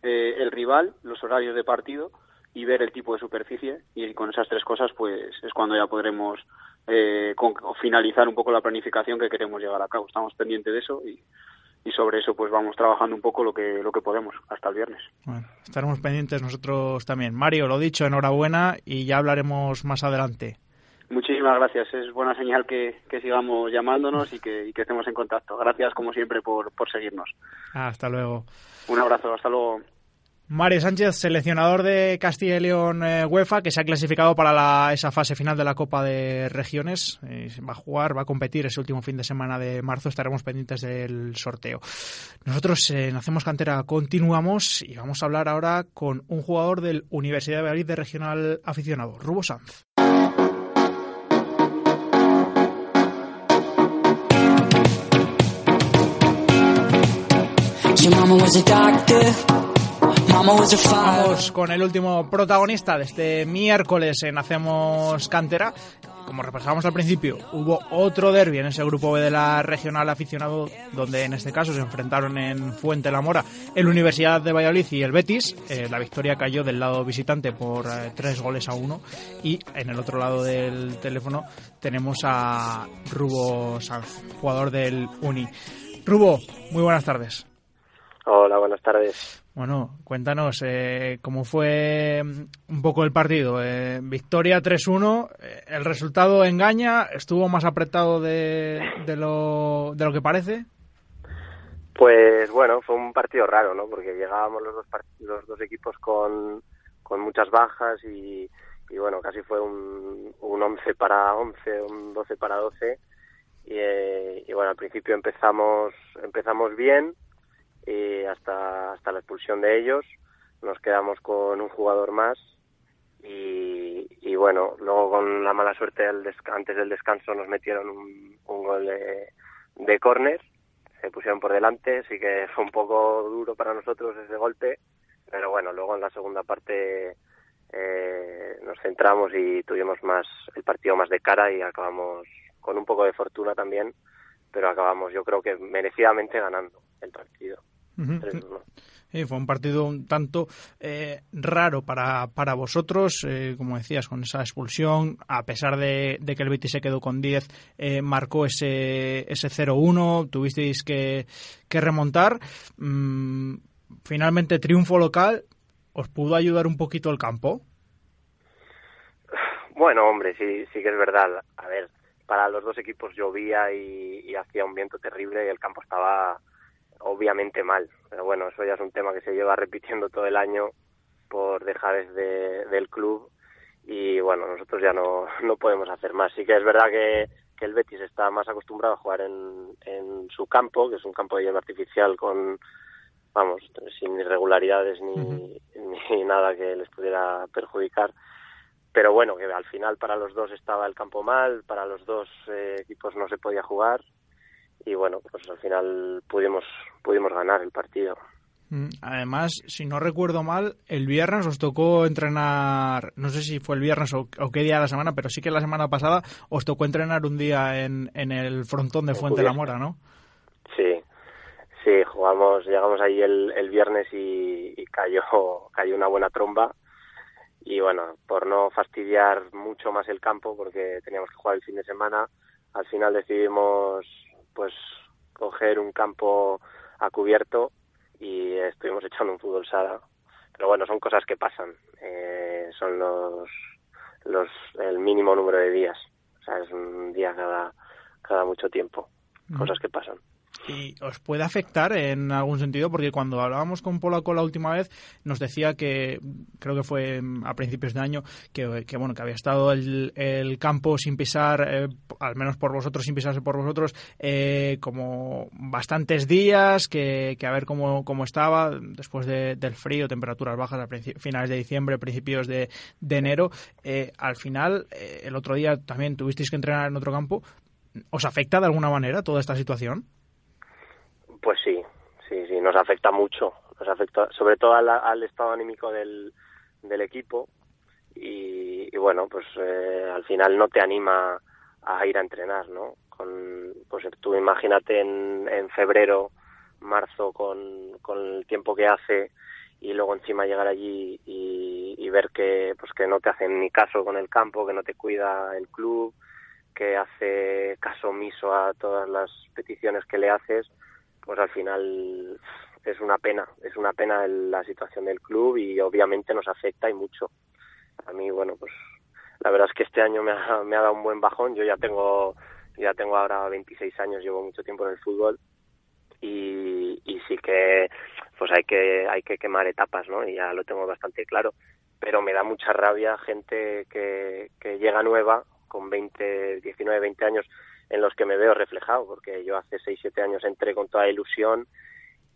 eh, el rival, los horarios de partido y ver el tipo de superficie y con esas tres cosas pues es cuando ya podremos eh, con- finalizar un poco la planificación que queremos llevar a cabo. Estamos pendientes de eso y, y sobre eso pues vamos trabajando un poco lo que lo que podemos hasta el viernes. Bueno, estaremos pendientes nosotros también. Mario, lo dicho, enhorabuena y ya hablaremos más adelante. Muchísimas gracias, es buena señal que, que sigamos llamándonos y que, y que estemos en contacto. Gracias como siempre por, por seguirnos. Hasta luego. Un abrazo, hasta luego. Mario Sánchez, seleccionador de Castilla y León eh, UEFA, que se ha clasificado para la- esa fase final de la Copa de Regiones. Eh, va a jugar, va a competir ese último fin de semana de marzo. Estaremos pendientes del sorteo. Nosotros eh, en Hacemos Cantera continuamos y vamos a hablar ahora con un jugador del Universidad de Valladolid de Regional Aficionado, Rubo Sanz. Vamos con el último protagonista de este miércoles en Hacemos Cantera. Como repasábamos al principio, hubo otro derby en ese grupo B de la regional aficionado, donde en este caso se enfrentaron en Fuente la Mora el Universidad de Valladolid y el Betis. Eh, la victoria cayó del lado visitante por eh, tres goles a uno. Y en el otro lado del teléfono tenemos a Rubo Sanz, jugador del Uni. Rubo, muy buenas tardes. Hola, buenas tardes. Bueno, cuéntanos eh, cómo fue mm, un poco el partido. Eh, victoria 3-1, eh, el resultado engaña, estuvo más apretado de, de, lo, de lo que parece. Pues bueno, fue un partido raro, ¿no? Porque llegábamos los dos, los dos equipos con, con muchas bajas y, y bueno, casi fue un, un 11 para 11, un 12 para 12. Y, eh, y bueno, al principio empezamos, empezamos bien y hasta, hasta la expulsión de ellos. Nos quedamos con un jugador más y, y bueno, luego con la mala suerte del antes del descanso nos metieron un, un gol de, de córner, se pusieron por delante, sí que [LAUGHS] fue un poco duro para nosotros ese golpe, pero bueno, luego en la segunda parte eh, nos centramos y tuvimos más el partido más de cara y acabamos con un poco de fortuna también, pero acabamos yo creo que merecidamente ganando el partido. Ujú. 3-1. Sí, fue un partido un tanto eh, raro para, para vosotros, eh, como decías, con esa expulsión, a pesar de, de que el Betis se quedó con 10, eh, marcó ese, ese 0-1, tuvisteis que, que remontar. Mm, finalmente, triunfo local, ¿os pudo ayudar un poquito el campo? Bueno, hombre, sí, sí que es verdad. A ver, para los dos equipos llovía y, y hacía un viento terrible y el campo estaba obviamente mal. Pero bueno, eso ya es un tema que se lleva repitiendo todo el año por dejares de, del club y bueno, nosotros ya no, [LAUGHS] no podemos hacer más. Sí que es verdad que, que el Betis está más acostumbrado a jugar en, en su campo, que es un campo de hielo artificial con, vamos, sin irregularidades ni, [LAUGHS] ni nada que les pudiera perjudicar pero bueno, que al final para los dos estaba el campo mal, para los dos eh, equipos no se podía jugar y bueno, pues al final pudimos pudimos ganar el partido. Mm, Además, si no recuerdo mal, el viernes os tocó entrenar, no sé si fue el viernes o, o qué día de la semana, pero sí que la semana pasada os tocó entrenar un día en, en el frontón de En Fuente la. Mora, ¿no? Sí, sí, jugamos, llegamos ahí el, el viernes y, y cayó [LAUGHS] cayó una buena tromba y bueno, por no fastidiar mucho más el campo porque teníamos que jugar el fin de semana, al final decidimos pues coger un campo a cubierto y estuvimos echando un fútbol sala. Pero bueno, son cosas que pasan. Eh, son los, los, el mínimo número de días. O sea, es un día cada, cada mucho tiempo. Cosas que pasan. ¿Y os puede afectar en algún sentido? Porque cuando hablábamos con Polaco la última vez, nos decía que, creo que fue a principios de año, que, bueno, que había estado el, campo sin pisar, eh, al menos por vosotros, sin pisarse por vosotros, eh, como bastantes días, que, que a ver cómo, cómo estaba después de, del frío, temperaturas bajas a finales de diciembre, principios de, de enero. Eh, al final, eh, el otro día también tuvisteis que entrenar en otro campo. ¿Os afecta de alguna manera toda esta situación? Pues sí, sí, sí, nos afecta mucho. Nos afecta sobre todo al, estado anímico del, del equipo y, y bueno, pues eh, al final no te anima a ir a entrenar, ¿no? Con, pues tú imagínate en, en febrero, marzo, con, con el tiempo que hace y luego encima llegar allí y, y ver que pues que no te hacen ni caso con el campo, que no te cuida el club, que hace caso omiso a todas las peticiones que le haces, pues al final es una pena, es una pena la situación del club y obviamente nos afecta y mucho. A mí, bueno, pues la verdad es que este año me ha, me ha dado un buen bajón. Yo ya tengo, ya tengo ahora 26 años, llevo mucho tiempo en el fútbol y, y sí que pues hay que hay que quemar etapas, ¿no? Y ya lo tengo bastante claro. Pero me da mucha rabia gente que, que llega nueva con 20, 19, 20 años en los que me veo reflejado, porque yo hace 6, 7 años entré con toda ilusión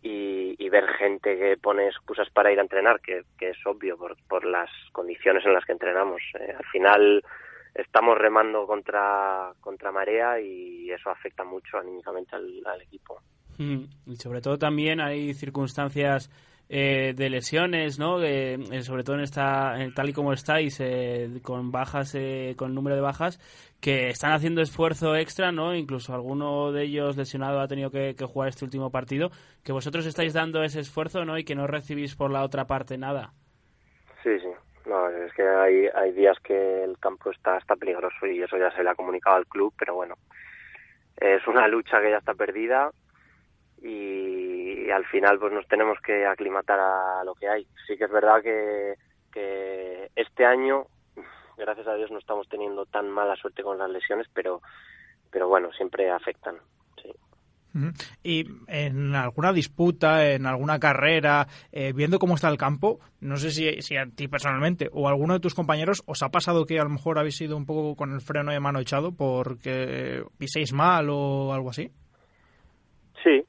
y, y ver gente que pone excusas para ir a entrenar, que, es obvio por, por las condiciones en las que entrenamos. Eh, al final estamos remando contra, contra marea y eso afecta mucho anímicamente al, al equipo. Mm, Y sobre todo también hay circunstancias eh, de lesiones, ¿no? Eh, sobre todo en esta, en tal y como estáis, eh, con bajas, eh, con número de bajas, que están haciendo esfuerzo extra, ¿no? Incluso alguno de ellos lesionado ha tenido que, jugar este último partido, que vosotros estáis dando ese esfuerzo, ¿no? Y que no recibís por la otra parte nada. Sí, sí. Es que hay, hay días que el campo está, está peligroso y eso ya se le ha comunicado al club, pero bueno, es una lucha que ya está perdida y, al final pues nos tenemos que aclimatar a lo que hay. Sí que es verdad que, que este año, gracias a Dios, no estamos teniendo tan mala suerte con las lesiones, pero, pero bueno, siempre afectan. Sí. Y en alguna disputa, en alguna carrera, eh, viendo cómo está el campo, no sé si, si a ti personalmente o a alguno de tus compañeros os ha pasado que a lo mejor habéis ido un poco con el freno de mano echado porque piséis mal o algo así. Sí,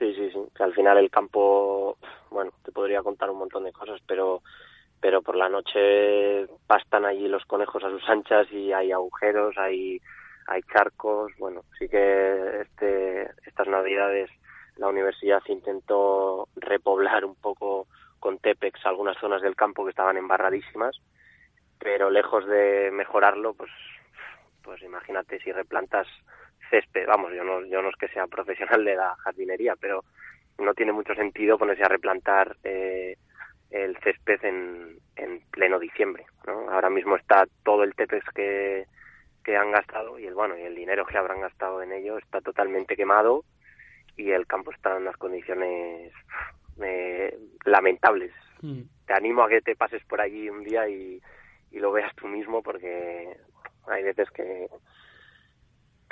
sí, sí, sí. Al final el campo, bueno, te podría contar un montón de cosas, pero pero por la noche pastan allí los conejos a sus anchas y hay agujeros, hay hay charcos. Bueno, sí que este estas navidades la universidad intentó repoblar un poco con Tepex algunas zonas del campo que estaban embarradísimas, pero lejos de mejorarlo, pues pues imagínate si replantas césped, vamos, yo no, yo no es que sea [LAUGHS] profesional de la jardinería, pero no tiene mucho sentido ponerse a replantar eh, el césped en, en pleno diciembre, ¿no? Ahora mismo está todo el Tepex que, que han gastado y el bueno y el dinero que habrán gastado en ello está totalmente quemado y el campo está en unas condiciones eh, lamentables. Mm. Te animo a que te pases por allí un día y, y lo veas tú mismo porque hay veces que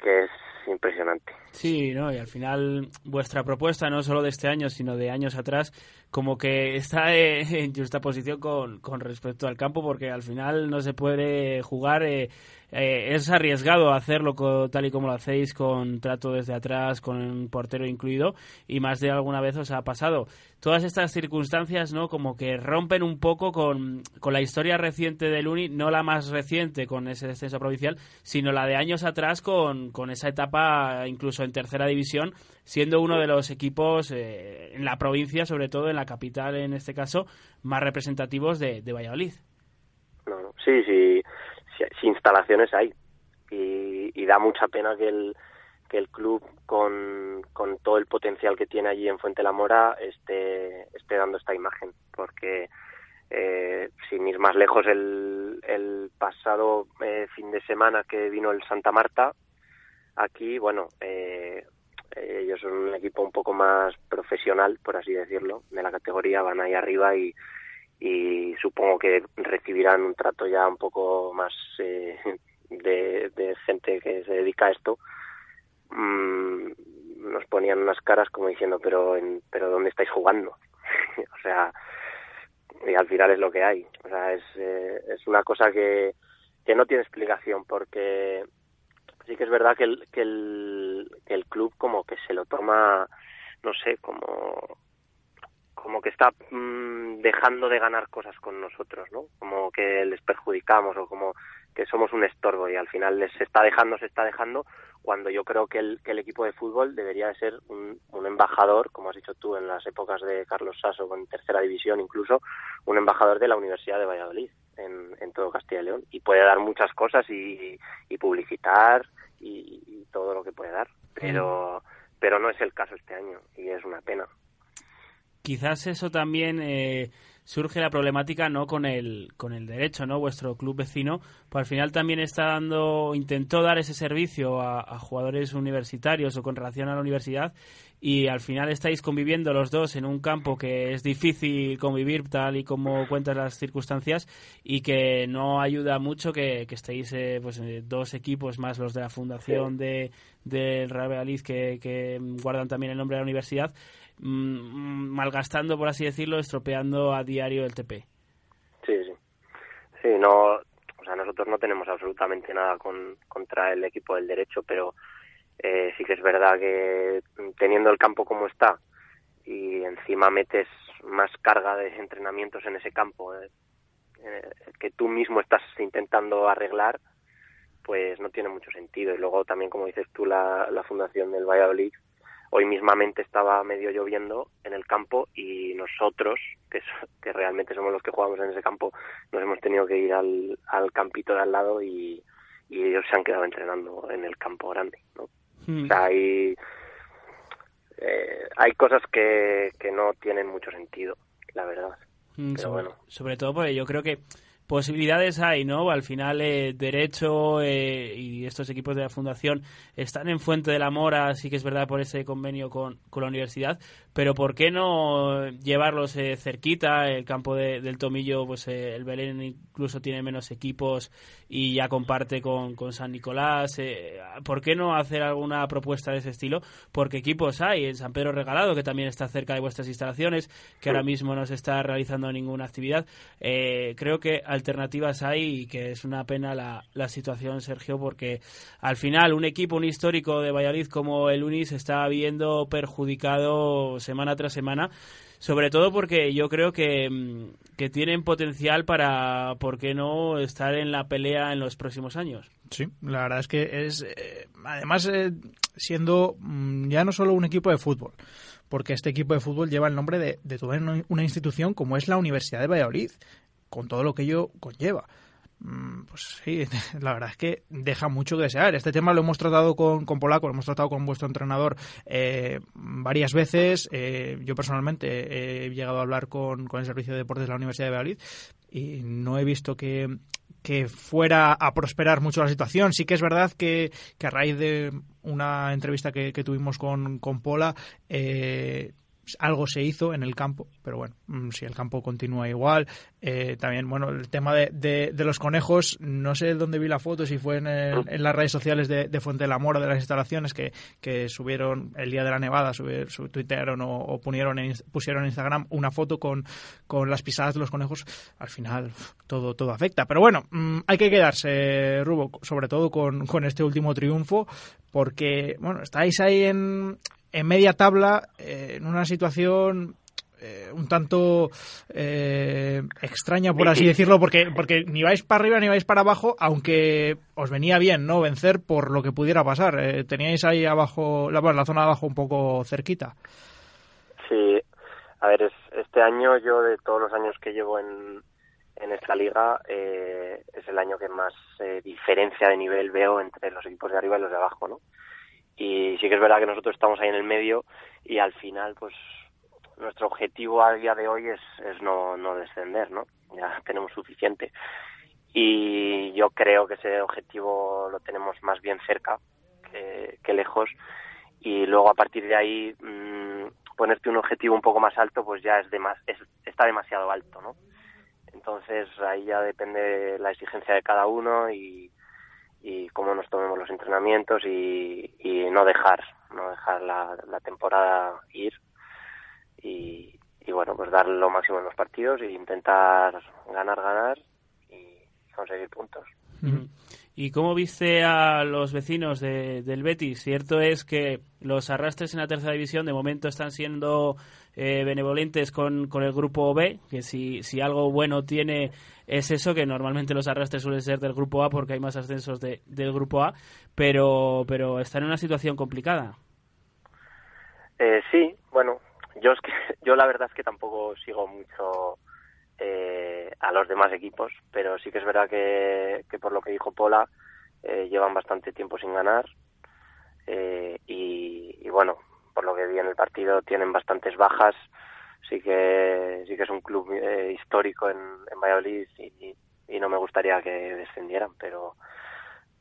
que es impresionante. Sí, ¿no? Y al final vuestra propuesta, no solo de este año, sino de años atrás, como que está eh, en justa posición con, con respecto al campo, porque al final no se puede jugar. eh, eh, es arriesgado hacerlo tal y como lo hacéis, con trato desde atrás, con un portero incluido, y más de alguna vez os ha pasado. Todas estas circunstancias, ¿no? Como que rompen un poco con, con la historia reciente del Uni, no la más reciente con ese descenso provincial, sino la de años atrás con, con esa etapa incluso en tercera división, siendo uno de los equipos eh, en la provincia, sobre todo en la capital en este caso, más representativos de, Valladolid. No, sí, sí, sí, instalaciones hay y, y da mucha pena que el que el club con, con todo el potencial que tiene allí en Fuente la Mora esté, esté dando esta imagen porque eh, sin ir más lejos el, el pasado eh, fin de semana que vino el Santa Marta aquí bueno eh, ellos son un equipo un poco más profesional, por así decirlo, de la categoría, van ahí arriba y, supongo que recibirán un trato ya un poco más eh, de, de, gente que se dedica a esto. Mm, nos ponían unas caras como diciendo, pero, en, pero ¿dónde estáis jugando? [LAUGHS] o sea, y al final es lo que hay. O sea, es, eh, es una cosa que, que no tiene explicación porque sí que es verdad que el, que el, que el club como que se lo toma, no sé, como como que está mmm, dejando de ganar cosas con nosotros, ¿no? Como que les perjudicamos o como que somos un estorbo y al final les está dejando, se está dejando, cuando yo creo que el, que el equipo de fútbol debería de ser un, un embajador, como has dicho tú en las épocas de Carlos Sasso, en tercera división incluso, un embajador de la Universidad de Valladolid en, todo Castilla y León y puede dar muchas cosas y, publicitar y, todo lo que puede dar, pero, pero no es el caso este año y es una pena. Quizás eso también eh, surge la problemática no con el con el derecho no vuestro club vecino. Pues al final también está dando intentó dar ese servicio a, jugadores universitarios o con relación a la universidad y al final estáis conviviendo los dos en un campo que es difícil convivir tal y como cuentas las circunstancias y que no ayuda mucho que, que estéis eh, pues eh, dos equipos más los de la fundación sí. de del Real Valladolid que, que guardan también el nombre de la universidad mmm, malgastando, por así decirlo, estropeando a diario el TP. Sí, sí. Sí, no, o sea, nosotros no tenemos absolutamente nada con, contra el equipo del derecho, pero eh, sí que es verdad que teniendo el campo como está y encima metes más carga de entrenamientos en ese campo eh, eh, que tú mismo estás intentando arreglar, pues no tiene mucho sentido. Y luego también, como dices tú, la, fundación del Valladolid hoy mismamente estaba medio lloviendo en el campo y nosotros, que, realmente somos los que jugamos en ese campo, nos hemos tenido que ir al, al campito de al lado y, y ellos se han quedado entrenando en el campo grande, ¿no? O sea, hay, eh, hay cosas que, que no tienen mucho sentido, la verdad. Hmm, Pero sobre, bueno. sobre todo porque yo creo que posibilidades hay, ¿no? Al final, eh, Derecho eh, y estos equipos de la Fundación están en Fuente de la Mora, sí que es verdad, por ese convenio con, con la universidad, pero ¿por qué no llevarlos eh, cerquita? El campo de, del Tomillo, pues eh, el Belén incluso tiene menos equipos y ya comparte con, con San Nicolás. Eh, ¿Por qué no hacer alguna propuesta de ese estilo? Porque equipos hay, en San Pedro Regalado, que también está cerca de vuestras instalaciones, que ahora mismo no se está realizando ninguna actividad. Eh, creo que alternativas hay y que es una pena la, la situación, Sergio, porque al final un equipo, un histórico de Valladolid como el Unis está viendo perjudicado semana tras semana, sobre todo porque yo creo que, que tienen potencial para, ¿por qué no?, estar en la pelea en los próximos años. Sí, la verdad es que es, eh, además, eh, siendo mm, ya no solo un equipo de fútbol, porque este equipo de fútbol lleva el nombre de, de toda una institución como es la Universidad de Valladolid, con todo lo que ello conlleva. Pues sí, [LAUGHS] la verdad es que deja mucho que desear. Este tema lo hemos tratado con, con Polaco, lo hemos tratado con vuestro entrenador eh, varias veces. Eh, yo personalmente he llegado a hablar con, con el Servicio de Deportes de la Universidad de Valladolid y no he visto que, que fuera a prosperar mucho la situación. Sí que es verdad que, que a raíz de una entrevista que, que tuvimos con, con Pola, eh, algo se hizo en el campo, pero bueno, mm, si el campo continúa igual. Eh, también, bueno, el tema de, los conejos, no sé dónde vi la foto, si fue en, las redes sociales de, Fuente de la Mora, de las instalaciones, que, subieron el día de la nevada, subir, sub, tuitearon o, pusieron, en, Instagram una foto con, las pisadas de los conejos. Al final, todo, todo afecta. Pero bueno, mmm, hay que quedarse, Rubo, sobre todo con este último triunfo, porque, bueno, estáis ahí en, en media tabla, eh, en una situación eh, un tanto eh, extraña, por así decirlo, porque, porque ni vais para arriba ni vais para abajo, aunque os venía bien no vencer por lo que pudiera pasar. Eh, teníais ahí abajo, la, la zona de abajo un poco cerquita. Sí, a ver, es, este año yo de todos los años que llevo en, en esta liga eh, es el año que más eh, diferencia de nivel veo entre los equipos de arriba y los de abajo, ¿no? Y sí que es verdad que nosotros estamos ahí en el medio y al final pues nuestro objetivo a día de hoy es, es no, no descender, ¿no? Ya tenemos suficiente. Y yo creo que ese objetivo lo tenemos más bien cerca que, que lejos y luego a partir de ahí mm, ponerte un objetivo un poco más alto pues ya es, de es está demasiado alto, ¿no? Entonces ahí ya depende la exigencia de cada uno y, y cómo nos tomemos los entrenamientos y, y no dejar, no dejar la, temporada ir y, y bueno, pues dar lo máximo en los partidos e intentar ganar, ganar y conseguir puntos. ¿Y cómo viste a los vecinos de, del Betis? Cierto es que los arrastres en la tercera división de momento están siendo eh, benevolentes con, con, el grupo B, que si, si algo bueno tiene es eso, que normalmente los arrastres suelen ser del grupo A porque hay más ascensos de, del grupo A, pero, pero están en una situación complicada. Eh, sí, bueno, yo es que [LAUGHS] yo la verdad es que tampoco sigo mucho eh, a los demás equipos, pero sí que es verdad que, que por lo que dijo Pola, eh, llevan bastante tiempo sin ganar eh, y, bueno, por lo que vi en el partido tienen bastantes bajas, sí que sí que es un club eh, histórico en, en Valladolid y, y, no me gustaría que descendieran, pero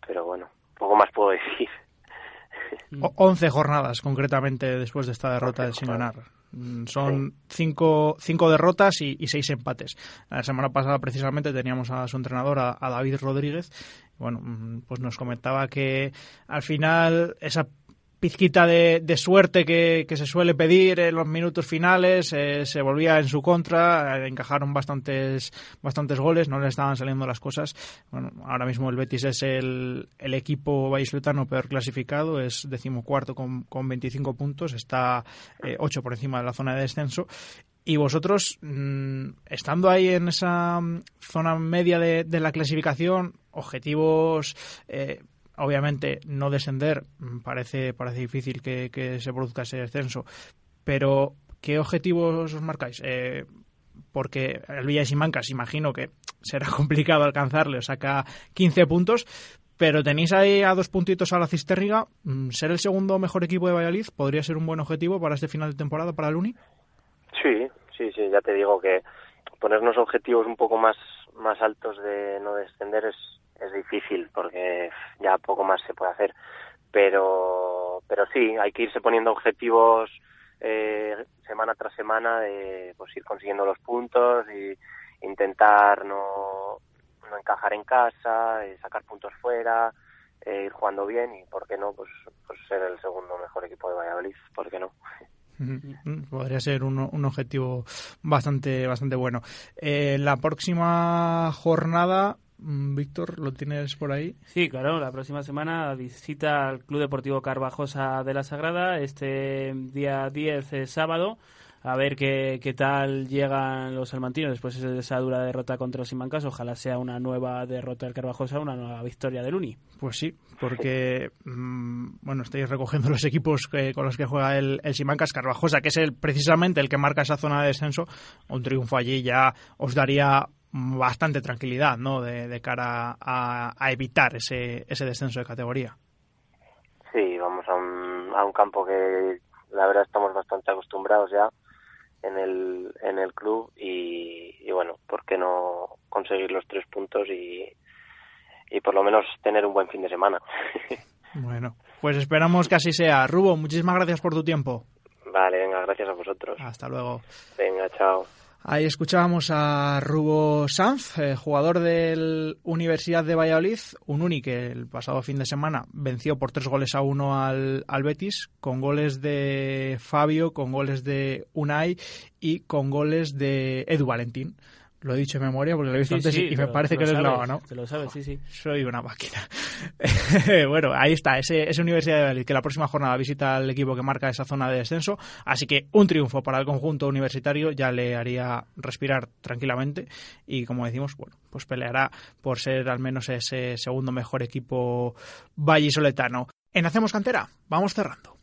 pero bueno, poco más puedo [LAUGHS] decir. 11 jornadas concretamente después de esta derrota sin ganar. Mm, son cinco, cinco derrotas y, y, seis empates. La semana pasada precisamente teníamos a su entrenador, a, a David Rodríguez. Bueno, mm, pues nos comentaba que al final esa pizquita de, suerte que, se suele pedir en los minutos finales eh, se volvía en su contra, eh, encajaron bastantes bastantes goles, no le estaban saliendo las cosas. Bueno, ahora mismo el Betis es el, equipo vallisoletano peor clasificado, es decimocuarto con, con 25 puntos, está eh, 8 por encima de la zona de descenso y vosotros, mmm, estando ahí en esa mm, zona media de, de la clasificación, objetivos eh, obviamente no descender mm, parece parece difícil que, que, se produzca ese descenso pero qué objetivos os marcáis eh, porque el Villa de Simancas imagino que será [LAUGHS] complicado alcanzarle, saca 15 puntos, pero tenéis ahí a dos puntitos a la Cisterriga. Mm, ¿Ser el segundo mejor equipo de Valladolid podría ser un buen objetivo para este final de temporada para el Uni? Sí, sí, sí, ya te digo que ponernos objetivos un poco más, más altos de no descender es, es difícil porque ya poco más se puede hacer. Pero pero sí hay que irse poniendo objetivos eh, semana tras semana de pues ir consiguiendo los puntos y intentar no no encajar en casa eh, sacar puntos fuera eh, ir jugando bien y por qué no pues pues ser el segundo mejor equipo de Valladolid por qué no [LAUGHS] Podría ser un, un, objetivo bastante bastante bueno. Eh, la próxima jornada Víctor, ¿lo tienes por ahí? Sí, claro, la próxima semana visita al Club Deportivo Carvajosa de la Sagrada, este día 10 es sábado, a ver qué, qué tal llegan los salmantinos después de esa dura derrota contra los Simancas. Ojalá sea una nueva derrota del Carvajosa, una nueva victoria del Uni. Pues sí, porque, mmm, bueno, estáis recogiendo los equipos que, con los que juega el, el Simancas Carvajosa, que es el, precisamente el que marca esa zona de descenso. Un triunfo allí ya os daría bastante tranquilidad ¿no? de, de cara a, a, evitar ese, ese descenso de categoría. Sí, vamos a un, a un campo que la verdad estamos bastante acostumbrados ya en el, en el club y, y bueno, ¿por qué no conseguir los tres puntos y, y por lo menos tener un buen fin de semana? [LAUGHS] bueno, pues esperamos que así sea. Rubo, muchísimas gracias por tu tiempo. Vale, venga, gracias a vosotros. Hasta luego. Venga, chao. Ahí escuchábamos a Rubo Sanz, eh, jugador del Universidad de Valladolid, un Uni que el pasado fin de semana venció por tres goles a uno al, al Betis, con goles de Fabio, con goles de Unai y con goles de Edu Valentín. Lo he dicho en memoria porque lo he visto sí, antes sí, y me parece que lo eslava, ¿no? Te lo sabes, sí, sí. Soy una máquina. [LAUGHS] bueno, ahí está, ese, ese Universidad de Valladolid que la próxima jornada visita al equipo que marca esa zona de descenso. Así que un triunfo para el conjunto universitario ya le haría respirar tranquilamente y, como decimos, bueno, pues peleará por ser al menos ese segundo mejor equipo vallisoletano. En Hacemos Cantera, vamos cerrando.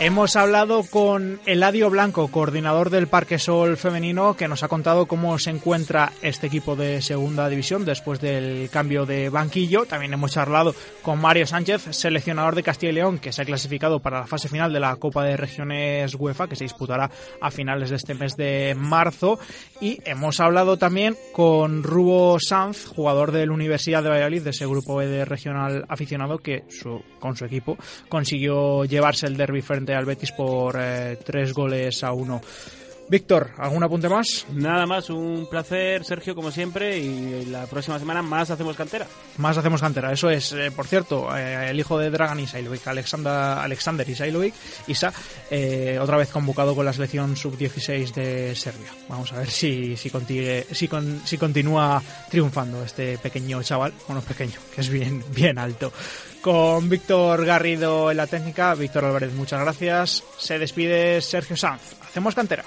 Hemos hablado con Eladio Blanco, coordinador del Parque Sol femenino, que nos ha contado cómo se encuentra este equipo de segunda división después del cambio de banquillo. También hemos charlado con Mario Sánchez, seleccionador de Castilla y León, que se ha clasificado para la fase final de la Copa de Regiones UEFA, que se disputará a finales de este mes de marzo. Y hemos hablado también con Rubo Sanz, jugador de la Universidad de Valladolid, de ese grupo B de regional aficionado, que su, con su equipo consiguió llevarse el derby frente al Betis por eh, tres goles a uno. Víctor, ¿algún apunte más? Nada más, un placer, Sergio, como siempre, y la próxima semana más hacemos cantera. Más hacemos cantera, eso es. Eh, por cierto, eh, el hijo de Dragan Isailovic, Alexander, Alexander Isailovic, Isa, eh, otra vez convocado con la selección sub-16 de Serbia. Vamos a ver si, si, contigue, si, con, si continúa triunfando este pequeño chaval, bueno, pequeño, que es bien, bien alto. Con Víctor Garrido en la técnica, Víctor Álvarez, muchas gracias. Se despide Sergio Sanz. Hacemos cantera.